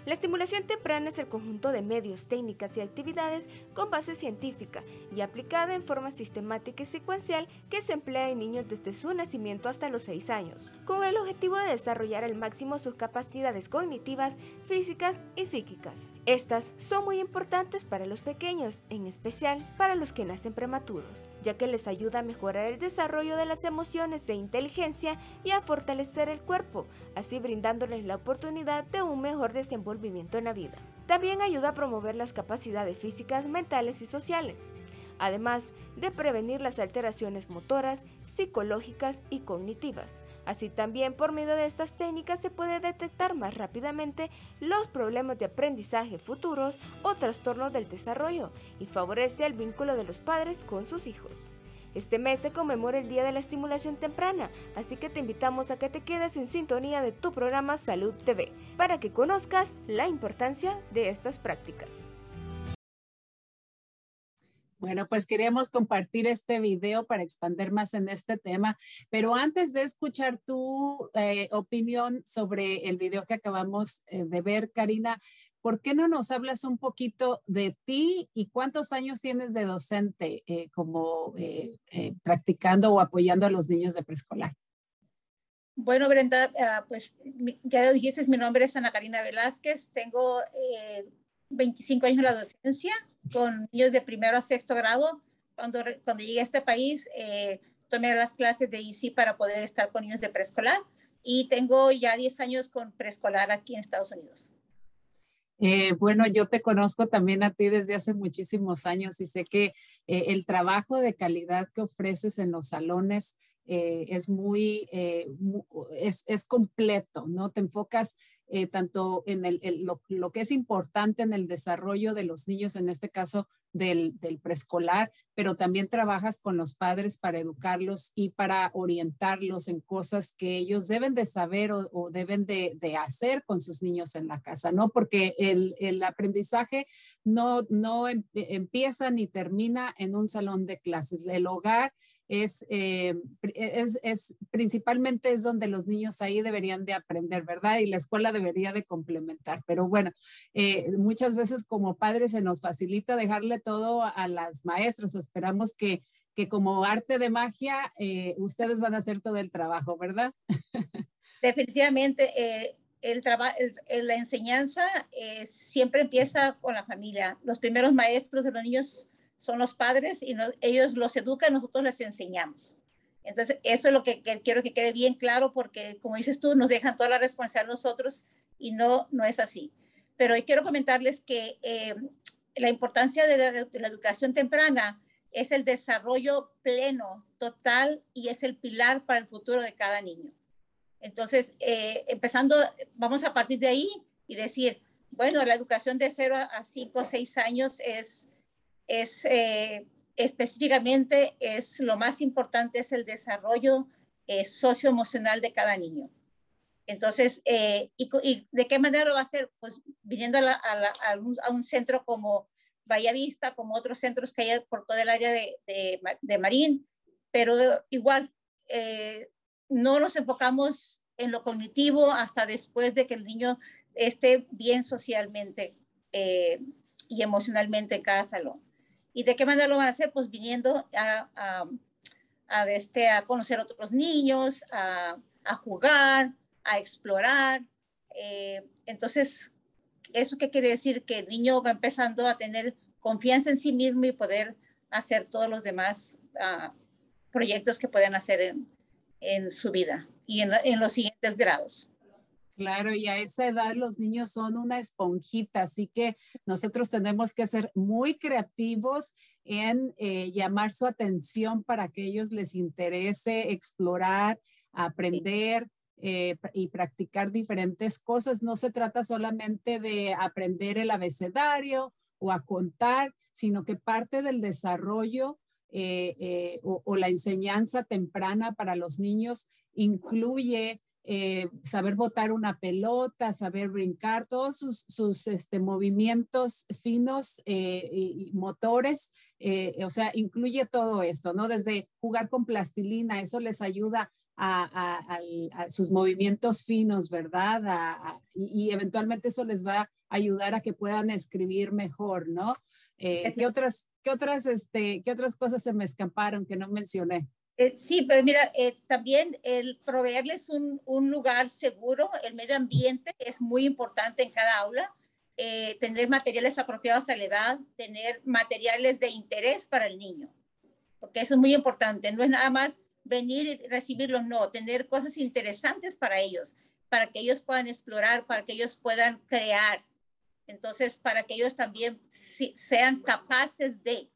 La estimulación temprana es el conjunto de medios, técnicas y actividades con base científica y aplicada en forma sistemática y secuencial que se emplea en niños desde su nacimiento hasta los 6 años, con el objetivo de desarrollar al máximo sus capacidades cognitivas, físicas y psíquicas. Estas son muy importantes para los pequeños, en especial para los que nacen prematuros ya que les ayuda a mejorar el desarrollo de las emociones e inteligencia y a fortalecer el cuerpo, así brindándoles la oportunidad de un mejor desenvolvimiento en la vida. También ayuda a promover las capacidades físicas, mentales y sociales, además de prevenir las alteraciones motoras, psicológicas y cognitivas. Así también por medio de estas técnicas se puede detectar más rápidamente los problemas de aprendizaje futuros o trastornos del desarrollo y favorece el vínculo de los padres con sus hijos. Este mes se conmemora el Día de la Estimulación Temprana, así que te invitamos a que te quedes en sintonía de tu programa Salud TV para que conozcas la importancia de estas prácticas. Bueno, pues queríamos compartir este video para expandir más en este tema, pero antes de escuchar tu eh, opinión sobre el video que acabamos eh, de ver, Karina, ¿por qué no nos hablas un poquito de ti y cuántos años tienes de docente eh, como practicando o apoyando a los niños de preescolar? Bueno, Brenda, uh, pues ya dijiste, mi nombre es Ana Karina Velázquez, tengo 25 años en la docencia con niños de primero a sexto grado. Cuando, cuando llegué a este país, eh, tomé las clases de EC para poder estar con niños de preescolar y tengo ya 10 años con preescolar aquí en Estados Unidos. Eh, bueno, yo te conozco también a ti desde hace muchísimos años y sé que eh, el trabajo de calidad que ofreces en los salones eh, es muy, es, es, completo, ¿no? Te enfocas eh, tanto en el, lo, que es importante en el desarrollo de los niños, en este caso del, preescolar, pero también trabajas con los padres para educarlos y para orientarlos en cosas que ellos deben de saber o, deben de, hacer con sus niños en la casa, ¿no? Porque el, el aprendizaje no, no em, empieza ni termina en un salón de clases. El hogar es, eh, es, es, principalmente es donde los niños ahí deberían de aprender, ¿verdad? Y la escuela debería de complementar. Pero bueno, eh, muchas veces como padres se nos facilita dejarle todo a las maestras. Esperamos que, que como arte de magia, eh, ustedes van a hacer todo el trabajo, ¿verdad? Definitivamente. el trabajo, la enseñanza siempre empieza con la familia. Los primeros maestros de los niños son los padres y ellos los educan, nosotros les enseñamos. Entonces, eso es lo que, quiero que quede bien claro porque, como dices tú, nos dejan toda la responsabilidad nosotros y no, no es así. Pero hoy quiero comentarles que eh, la importancia de la, de la, educación temprana es el desarrollo pleno, total y es el pilar para el futuro de cada niño. Entonces, eh, empezando, vamos a partir de ahí y decir, bueno, la educación de 0 a 5 o 6 años es es eh, específicamente es lo más importante es el desarrollo eh, socioemocional de cada niño. Entonces, eh, y, de qué manera lo va a hacer? Pues viniendo a, un, centro como Bahía Vista, como otros centros que hay por todo el área de, de, Marín, pero igual, no nos enfocamos en lo cognitivo hasta después de que el niño esté bien socialmente y emocionalmente en cada salón. ¿Y de qué manera lo van a hacer? Pues viniendo a, a, este, a conocer otros niños, a, a jugar, a explorar. Eh, entonces, ¿eso qué quiere decir? Que el niño va empezando a tener confianza en sí mismo y poder hacer todos los demás uh, proyectos que pueden hacer en, en su vida y en, en los siguientes grados. Claro, y a esa edad los niños son una esponjita, así que nosotros tenemos que ser muy creativos en eh, llamar su atención para que ellos les interese explorar, aprender eh, y practicar diferentes cosas. No se trata solamente de aprender el abecedario o a contar, sino que parte del desarrollo eh, o, o la enseñanza temprana para los niños incluye eh, saber botar una pelota, saber brincar, todos sus, este, movimientos finos eh, y motores, eh, o sea, incluye todo esto, ¿no? Desde jugar con plastilina, eso les ayuda a, sus movimientos finos, ¿verdad? y, eventualmente eso les va a ayudar a que puedan escribir mejor, ¿no? ¿qué, otras, qué, otras, este, ¿Qué otras cosas se me escaparon que no mencioné? Eh, sí, pero mira, eh, también el proveerles un, lugar seguro, el medio ambiente es muy importante en cada aula. Eh, tener materiales apropiados a la edad, tener materiales de interés para el niño, porque eso es muy importante. No es nada más venir y recibirlos, no, tener cosas interesantes para ellos, para que ellos puedan explorar, para que ellos puedan crear. Entonces, para que ellos también sean capaces de,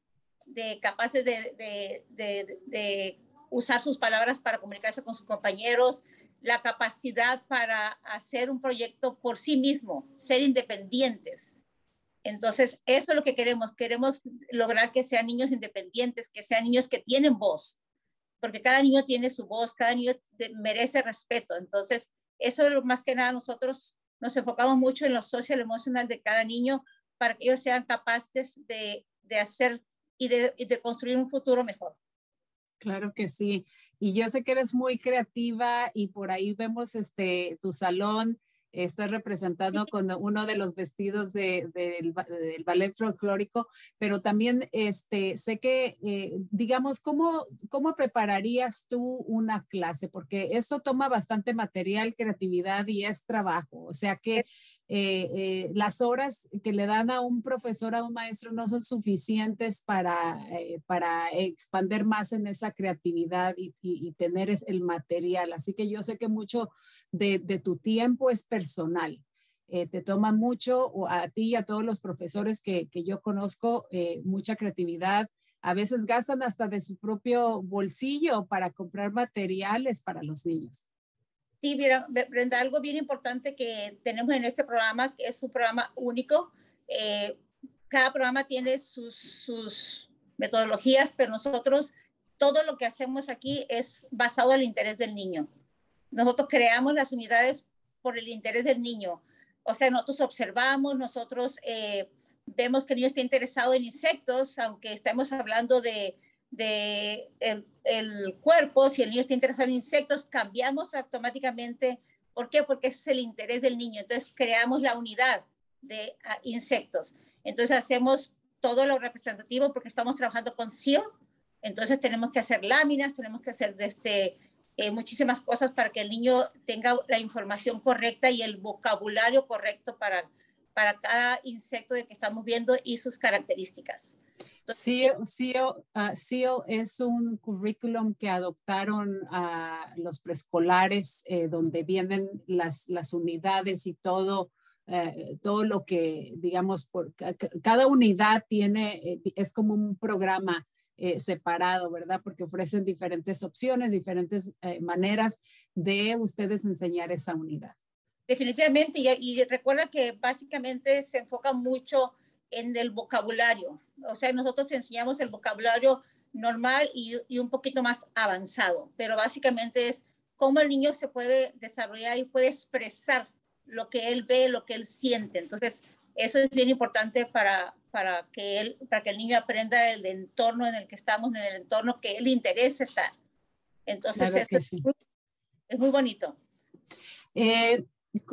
de capaces de usar sus palabras para comunicarse con sus compañeros, la capacidad para hacer un proyecto por sí mismo, ser independientes. Entonces, eso es lo que queremos. Queremos lograr que sean niños independientes, que sean niños que tienen voz, porque cada niño tiene su voz, cada niño merece respeto. Entonces, eso es lo más que nada nosotros nos enfocamos mucho en lo social emocional de cada niño para que ellos sean capaces de, de hacer y de, y de construir un futuro mejor. Claro que sí. Y yo sé que eres muy creativa y por ahí vemos este tu salón, estás representando con uno de los vestidos de, del ballet folclórico, pero también este, sé que, eh, digamos, ¿cómo, ¿cómo prepararías tú una clase? Porque esto toma bastante material, creatividad y es trabajo. O sea que eh, eh, las horas que le dan a un profesor, a un maestro, no son suficientes para, eh, para expander más en esa creatividad y, y, tener el material. Así que yo sé que mucho de, tu tiempo es personal. te toma mucho, a ti y a todos los profesores que, que yo conozco, mucha creatividad. A veces gastan hasta de su propio bolsillo para comprar materiales para los niños. Sí, mira, Brenda, algo bien importante que tenemos en este programa, que es un programa único. Eh, cada programa tiene sus, metodologías, pero nosotros todo lo que hacemos aquí es basado en el interés del niño. Nosotros creamos las unidades por el interés del niño. O sea, nosotros observamos, nosotros eh, vemos que el niño está interesado en insectos, aunque estamos hablando de de el, cuerpo, si el niño está interesado en insectos, cambiamos automáticamente. ¿Por qué? Porque es el interés del niño. Entonces creamos la unidad de ah, insectos. Entonces hacemos todo lo representativo porque estamos trabajando con CIO. Entonces tenemos que hacer láminas, tenemos que hacer este, eh, muchísimas cosas para que el niño tenga la información correcta y el vocabulario correcto para, para cada insecto de que estamos viendo y sus características. CIO, ah, es un currículum que adoptaron a los preescolares eh, donde vienen las, las unidades y todo, eh, todo lo que, digamos, por, cada unidad tiene, eh, es como un programa separado, ¿verdad? Porque ofrecen diferentes opciones, diferentes maneras de ustedes enseñar esa unidad. Definitivamente, y, y recuerda que básicamente se enfoca mucho en el vocabulario. O sea, nosotros enseñamos el vocabulario normal y, y, un poquito más avanzado, pero básicamente es cómo el niño se puede desarrollar y puede expresar lo que él ve, lo que él siente. Entonces, eso es bien importante para, para, que, él, para que el niño aprenda el entorno en el que estamos, en el entorno que él interesa estar. Entonces, es, muy, es, muy, bonito. Eh,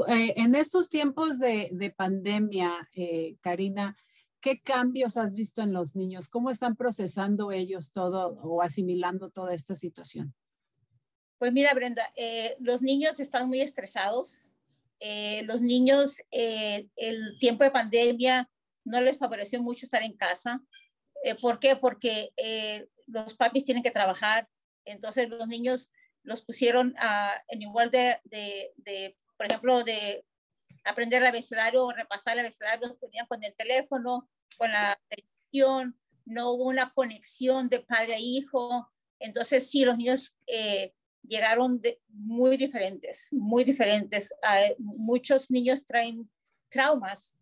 eh, en estos tiempos de, de pandemia, eh, Karina, ¿Qué cambios has visto en los niños? ¿Cómo están procesando ellos todo o asimilando toda esta situación? Pues mira, Brenda, eh, los niños están muy estresados. Eh, los niños, eh, el tiempo de pandemia no les favoreció mucho estar en casa. ¿Por qué? Porque los papis tienen que trabajar. Entonces los niños los pusieron en igual de, de, por ejemplo, de aprender el abecedario o repasar el abecedario, ponían con el teléfono, con la televisión, no hubo una conexión de padre a hijo. Entonces, sí, los niños eh, llegaron de, muy diferentes, muy diferentes. muchos niños traen traumas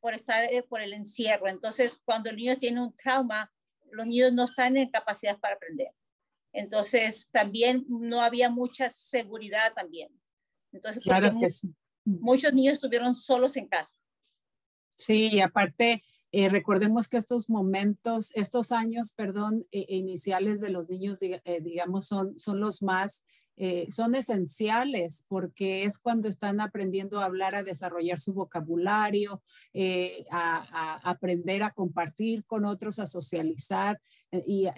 por estar eh, por el encierro. Entonces, cuando el niño tiene un trauma, los niños no están en capacidad para aprender. Entonces, también no había mucha seguridad también. Entonces, claro que sí muchos niños estuvieron solos en casa. Sí, y aparte, eh, recordemos que estos momentos, estos años, perdón, eh, iniciales de los niños, eh, digamos, son, son los más, son esenciales porque es cuando están aprendiendo a hablar, a desarrollar su vocabulario, a, aprender a compartir con otros, a socializar. Y,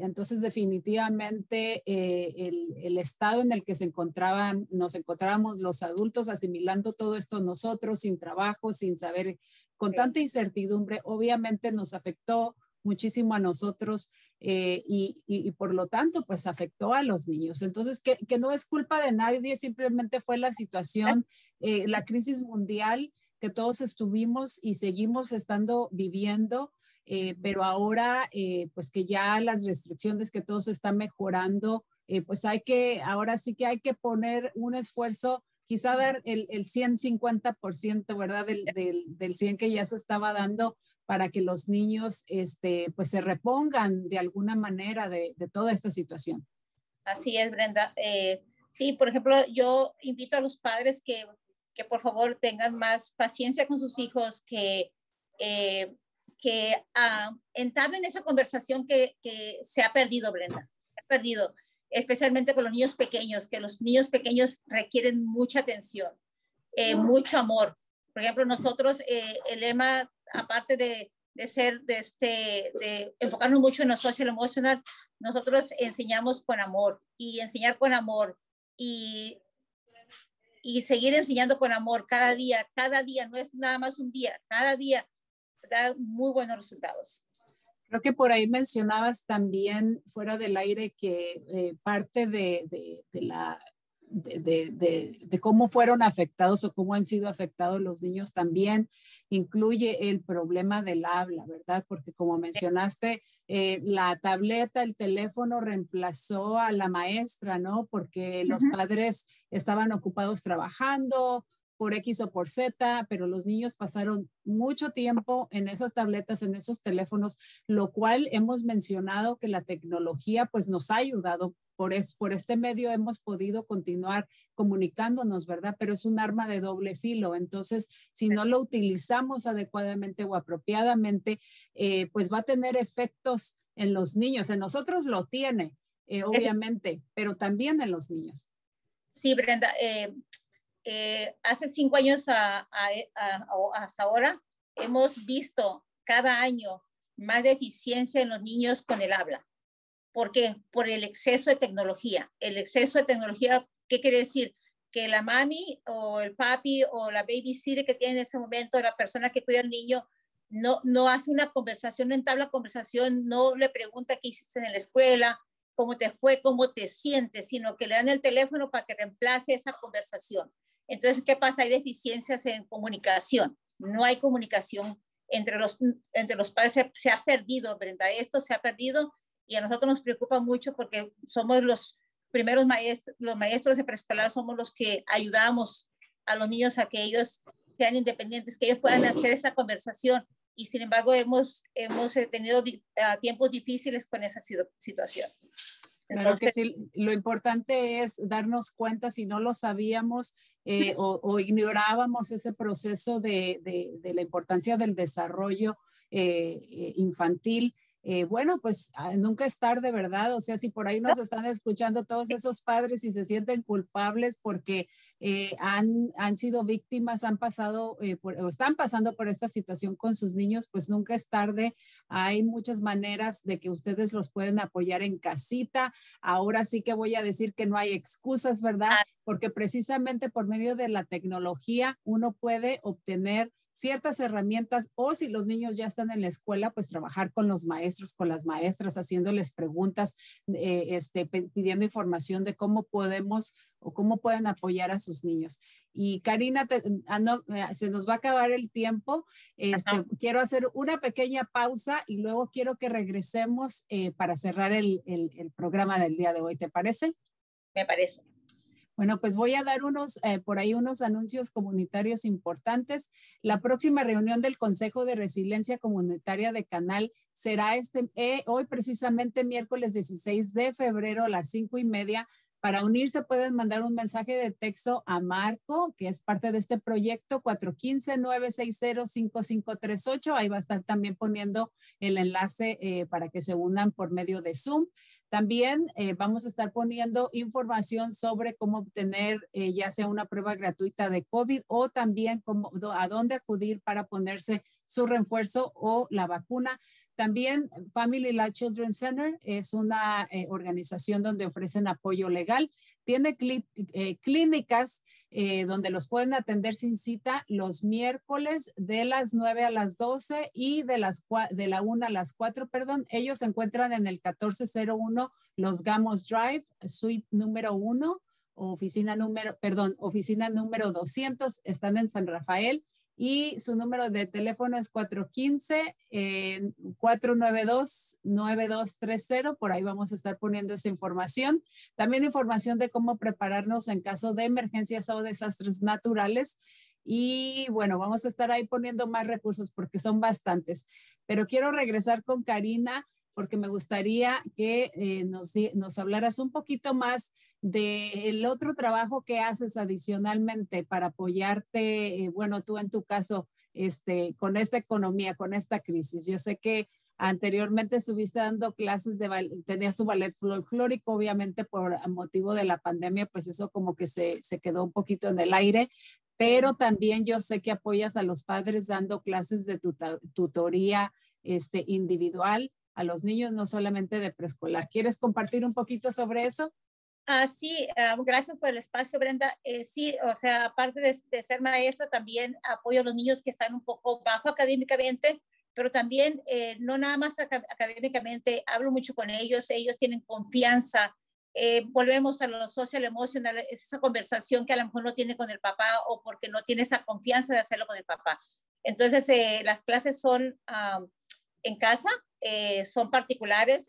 entonces definitivamente el, el, estado en el que se encontraban, nos encontrábamos los adultos asimilando todo esto nosotros sin trabajo, sin saber con tanta incertidumbre, obviamente nos afectó muchísimo a nosotros eh, y, y, por lo tanto, pues afectó a los niños. Entonces, que, que no es culpa de nadie, simplemente fue la situación, eh, la crisis mundial que todos estuvimos y seguimos estando viviendo, eh, pero ahora, pues que ya las restricciones, que todo se está mejorando, pues hay que, ahora sí que hay que poner un esfuerzo quizá dar el, el 150%, ¿verdad? Del, del, del 100 que ya se estaba dando para que los niños este, pues se repongan de alguna manera de, de toda esta situación. Así es, Brenda. Eh, sí, por ejemplo, yo invito a los padres que, que por favor tengan más paciencia con sus hijos, que, eh, que uh, entablen esa conversación que, que se ha perdido, Brenda. Se ha perdido especialmente con los niños pequeños, que los niños pequeños requieren mucha atención, eh, mucho amor. Por ejemplo, nosotros, eh, el lema, aparte de, de, ser, de, este, de enfocarnos mucho en lo social emocional, nosotros enseñamos con amor y enseñar con amor y y seguir enseñando con amor cada día, cada día, no es nada más un día, cada día da muy buenos resultados. Creo que por ahí mencionabas también fuera del aire que eh, parte de, de, de la de, de, cómo fueron afectados o cómo han sido afectados los niños también incluye el problema del habla, ¿verdad? Porque como mencionaste, eh, la tableta, el teléfono reemplazó a la maestra, ¿no? Porque los padres estaban ocupados trabajando por X o por Z, pero los niños pasaron mucho tiempo en esas tabletas, en esos teléfonos, lo cual hemos mencionado que la tecnología pues nos ha ayudado por, es, por este medio hemos podido continuar comunicándonos, ¿verdad? Pero es un arma de doble filo. Entonces, si no lo utilizamos adecuadamente o apropiadamente, eh, pues va a tener efectos en los niños. En nosotros lo tiene, eh, obviamente, pero también en los niños. Sí, Brenda. Eh, hace cinco años hasta ahora hemos visto cada año más deficiencia en los niños con el habla. ¿Por qué? Por el exceso de tecnología. El exceso de tecnología, ¿qué quiere decir? Que la mami o el papi o la babysitter que tiene en ese momento, la persona que cuida al niño, no, no hace una conversación, no entabla conversación, no le pregunta qué hiciste en la escuela, cómo te fue, cómo te sientes, sino que le dan el teléfono para que reemplace esa conversación. Entonces, ¿qué pasa? Hay deficiencias en comunicación. No hay comunicación entre los, entre los padres. Se, se ha perdido, Brenda. Esto se ha perdido y a nosotros nos preocupa mucho porque somos los primeros maestros, los maestros de preescolar somos los que ayudamos a los niños a que ellos sean independientes, que ellos puedan hacer esa conversación. Y sin embargo, hemos, hemos tenido tiempos difíciles con esa situación. Entonces, que sí, lo importante es darnos cuenta si no lo sabíamos eh, o, ignorábamos ese proceso de, de, de, la importancia del desarrollo eh, eh infantil eh, bueno, pues ah, nunca es tarde, ¿verdad? O sea, si por ahí nos están escuchando todos esos padres y se sienten culpables porque eh, han, han, sido víctimas, han pasado eh, o están pasando por esta situación con sus niños, pues nunca es tarde. Hay muchas maneras de que ustedes los pueden apoyar en casita. Ahora sí que voy a decir que no hay excusas, ¿verdad? Ah. Porque precisamente por medio de la tecnología uno puede obtener ciertas herramientas o si los niños ya están en la escuela, pues trabajar con los maestros, con las maestras, haciéndoles preguntas, eh, este, pidiendo información de cómo podemos o cómo pueden apoyar a sus niños. Y Karina, ah, eh, se nos va a acabar el tiempo. Este, quiero hacer una pequeña pausa y luego quiero que regresemos eh, para cerrar el, el programa del día de hoy. ¿Te parece? Me parece. Bueno, pues voy a dar unos, eh, por ahí unos anuncios comunitarios importantes. La próxima reunión del Consejo de Resiliencia Comunitaria de Canal será este, eh, hoy precisamente miércoles 16 de febrero a las cinco y media. Para unirse pueden mandar un mensaje de texto a Marco, que es parte de este proyecto, 415-960-5538. Ahí va a estar también poniendo el enlace eh, para que se unan por medio de Zoom. También eh, vamos a estar poniendo información sobre cómo obtener eh, ya sea una prueba gratuita de COVID o también cómo, a dónde acudir para ponerse su refuerzo o la vacuna. También Family Law Children Center es una eh, organización donde ofrecen apoyo legal. Tiene clínicas eh, donde los pueden atender sin cita los miércoles de las 9 a las 12 y de, las, de la 1 a las 4, perdón. Ellos se encuentran en el 1401 Los Gamos Drive, suite número 1, oficina número, perdón, oficina número 200, están en San Rafael y su número de teléfono es 415-492-9230. Por ahí vamos a estar poniendo esa información. También información de cómo prepararnos en caso de emergencias o desastres naturales. Y bueno, vamos a estar ahí poniendo más recursos porque son bastantes. Pero quiero regresar con Karina porque me gustaría que eh, nos, nos hablaras un poquito más del otro trabajo que haces adicionalmente para apoyarte, eh, bueno, tú en tu caso, este, con esta economía, con esta crisis. Yo sé que anteriormente estuviste dando clases de, tenías su ballet folclórico, obviamente por motivo de la pandemia, pues eso como que se, se quedó un poquito en el aire, pero también yo sé que apoyas a los padres dando clases de tutoría este, individual a los niños, no solamente de preescolar. ¿Quieres compartir un poquito sobre eso? Ah, sí, ah, gracias por el espacio, Brenda. Eh, sí, o sea, aparte de, de, ser maestra, también apoyo a los niños que están un poco bajo académicamente, pero también eh, no nada más académicamente, hablo mucho con ellos, ellos tienen confianza. Eh, volvemos a lo social emocional, es esa conversación que a lo mejor no tiene con el papá o porque no tiene esa confianza de hacerlo con el papá. Entonces, las clases son ah, en casa, son particulares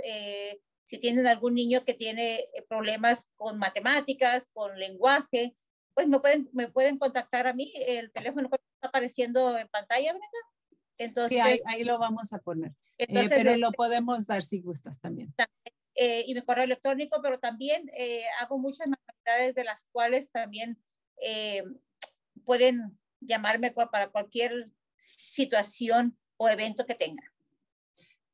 si tienen algún niño que tiene eh, problemas con matemáticas, con lenguaje, pues me pueden, me pueden contactar a mí. El teléfono está apareciendo en pantalla, ¿verdad? Entonces, sí, ahí, lo vamos a poner. Eh, entonces, pero lo podemos dar si gustas también. Eh, y mi correo electrónico, pero también hago muchas manualidades de las cuales también pueden llamarme para cualquier situación o evento que tengan.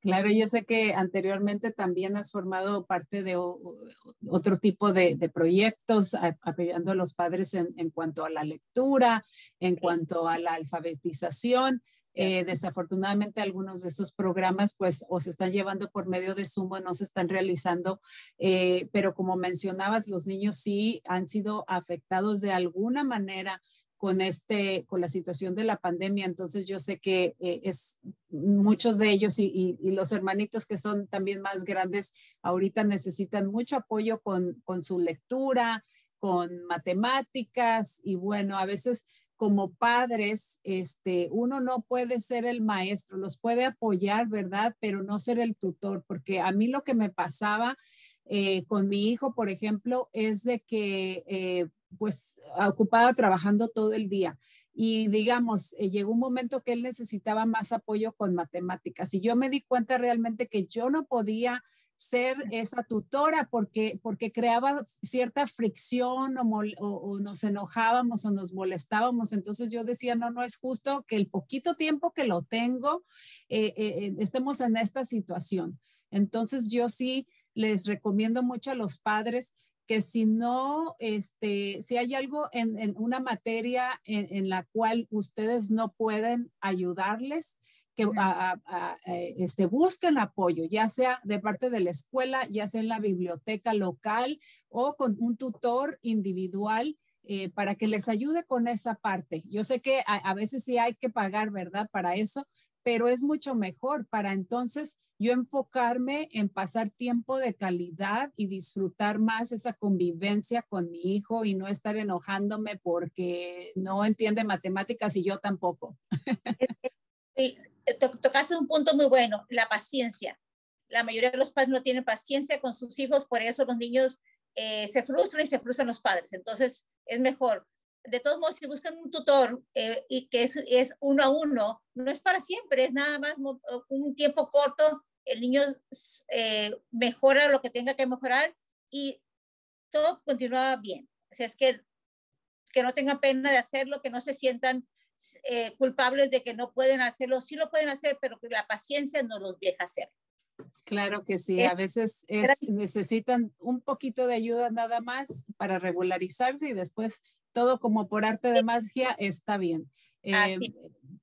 Claro, yo sé que anteriormente también has formado parte de otro tipo de, proyectos apoyando a los padres en, cuanto a la lectura, en cuanto a la alfabetización. Eh, desafortunadamente algunos de esos programas pues o se están llevando por medio de Zoom o no se están realizando, eh, pero como mencionabas, los niños sí han sido afectados de alguna manera con, este, con la situación de la pandemia. Entonces yo sé que eh, es muchos de ellos y, los hermanitos que son también más grandes ahorita necesitan mucho apoyo con, con su lectura, con matemáticas y bueno, a veces como padres, este, uno no puede ser el maestro, los puede apoyar, ¿verdad? Pero no ser el tutor, porque a mí lo que me pasaba eh, con mi hijo, por ejemplo, es de que eh, pues ocupada trabajando todo el día. Y digamos, eh, llegó un momento que él necesitaba más apoyo con matemáticas y yo me di cuenta realmente que yo no podía ser esa tutora porque, porque creaba cierta fricción o, nos enojábamos o nos molestábamos. Entonces yo decía, no, no es justo que el poquito tiempo que lo tengo eh, eh, estemos en esta situación. Entonces yo sí les recomiendo mucho a los padres que si no, este, si hay algo en, una materia en, la cual ustedes no pueden ayudarles, que eh, este, busquen apoyo, ya sea de parte de la escuela, ya sea en la biblioteca local o con un tutor individual eh, para que les ayude con esa parte. Yo sé que a, a veces sí hay que pagar, ¿verdad? Para eso, pero es mucho mejor para entonces yo enfocarme en pasar tiempo de calidad y disfrutar más esa convivencia con mi hijo y no estar enojándome porque no entiende matemáticas y yo tampoco. Tocaste un punto muy bueno, la paciencia. La mayoría de los padres no tienen paciencia con sus hijos, por eso los niños eh, se frustran y se frustran los padres. Entonces, es mejor. De todos modos, si buscan un tutor eh, y que es, es, uno a uno, no es para siempre, es nada más un tiempo corto el niño eh, mejora lo que tenga que mejorar y todo continúa bien. O sea, es que, que no tengan pena de hacerlo, que no se sientan eh, culpables de que no pueden hacerlo. Sí lo pueden hacer, pero que la paciencia no los deja hacer. Claro que sí, a veces necesitan un poquito de ayuda nada más para regularizarse y después todo como por arte de magia está bien. Em,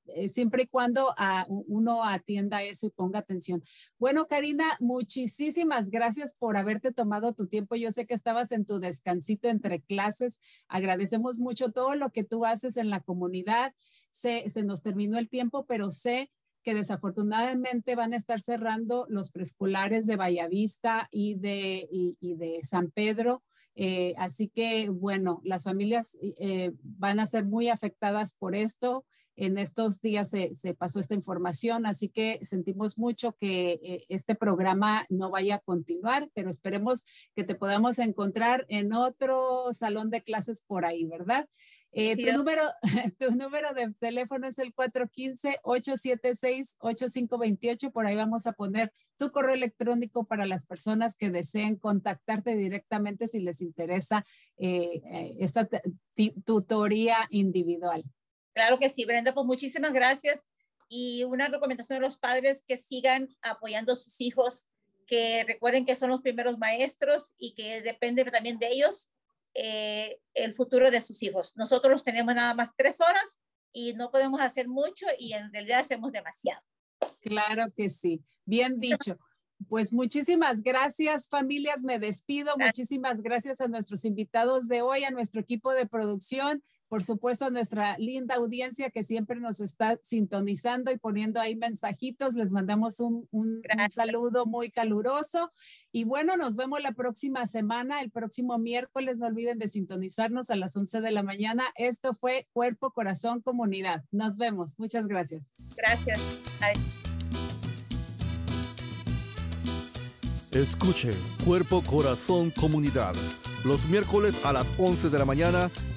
eh, siempre y cuando uno atienda eso y ponga atención. Bueno, Karina, muchísimas gracias por haberte tomado tu tiempo. Yo sé que estabas en tu descansito entre clases. Agradecemos mucho todo lo que tú haces en la comunidad. Se, se nos terminó el tiempo, pero sé que desafortunadamente van a estar cerrando los preescolares de Vallavista y de, y, de San Pedro. Eh, así que, bueno, las familias eh, van a ser muy afectadas por esto en estos días se, pasó esta información, así que sentimos mucho que eh, este programa no vaya a continuar, pero esperemos que te podamos encontrar en otro salón de clases por ahí, ¿verdad? Eh, tu, número, tu número de teléfono es el 415-876-8528. Por ahí vamos a poner tu correo electrónico para las personas que deseen contactarte directamente si les interesa eh, esta tutoría individual. Claro que sí, Brenda, pues muchísimas gracias. Y una recomendación a los padres que sigan apoyando a sus hijos, que recuerden que son los primeros maestros y que depende también de ellos eh, el futuro de sus hijos. Nosotros los tenemos nada más tres horas y no podemos hacer mucho y en realidad hacemos demasiado. Claro que sí, bien dicho. Pues muchísimas gracias familias, me despido. Muchísimas gracias a nuestros invitados de hoy, a nuestro equipo de producción, por supuesto a nuestra linda audiencia que siempre nos está sintonizando y poniendo ahí mensajitos. Les mandamos un, un, un saludo muy caluroso. Y bueno, nos vemos la próxima semana, el próximo miércoles. No olviden de sintonizarnos a las 11 de la mañana. Esto fue Cuerpo, Corazón, Comunidad. Nos vemos. Muchas gracias. Gracias. Ay. Escuche Cuerpo, Corazón, Comunidad los miércoles a las 11 de la mañana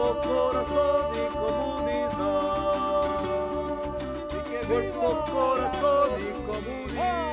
como corazón y comunidad. Cuerpo, corazón y comunidad.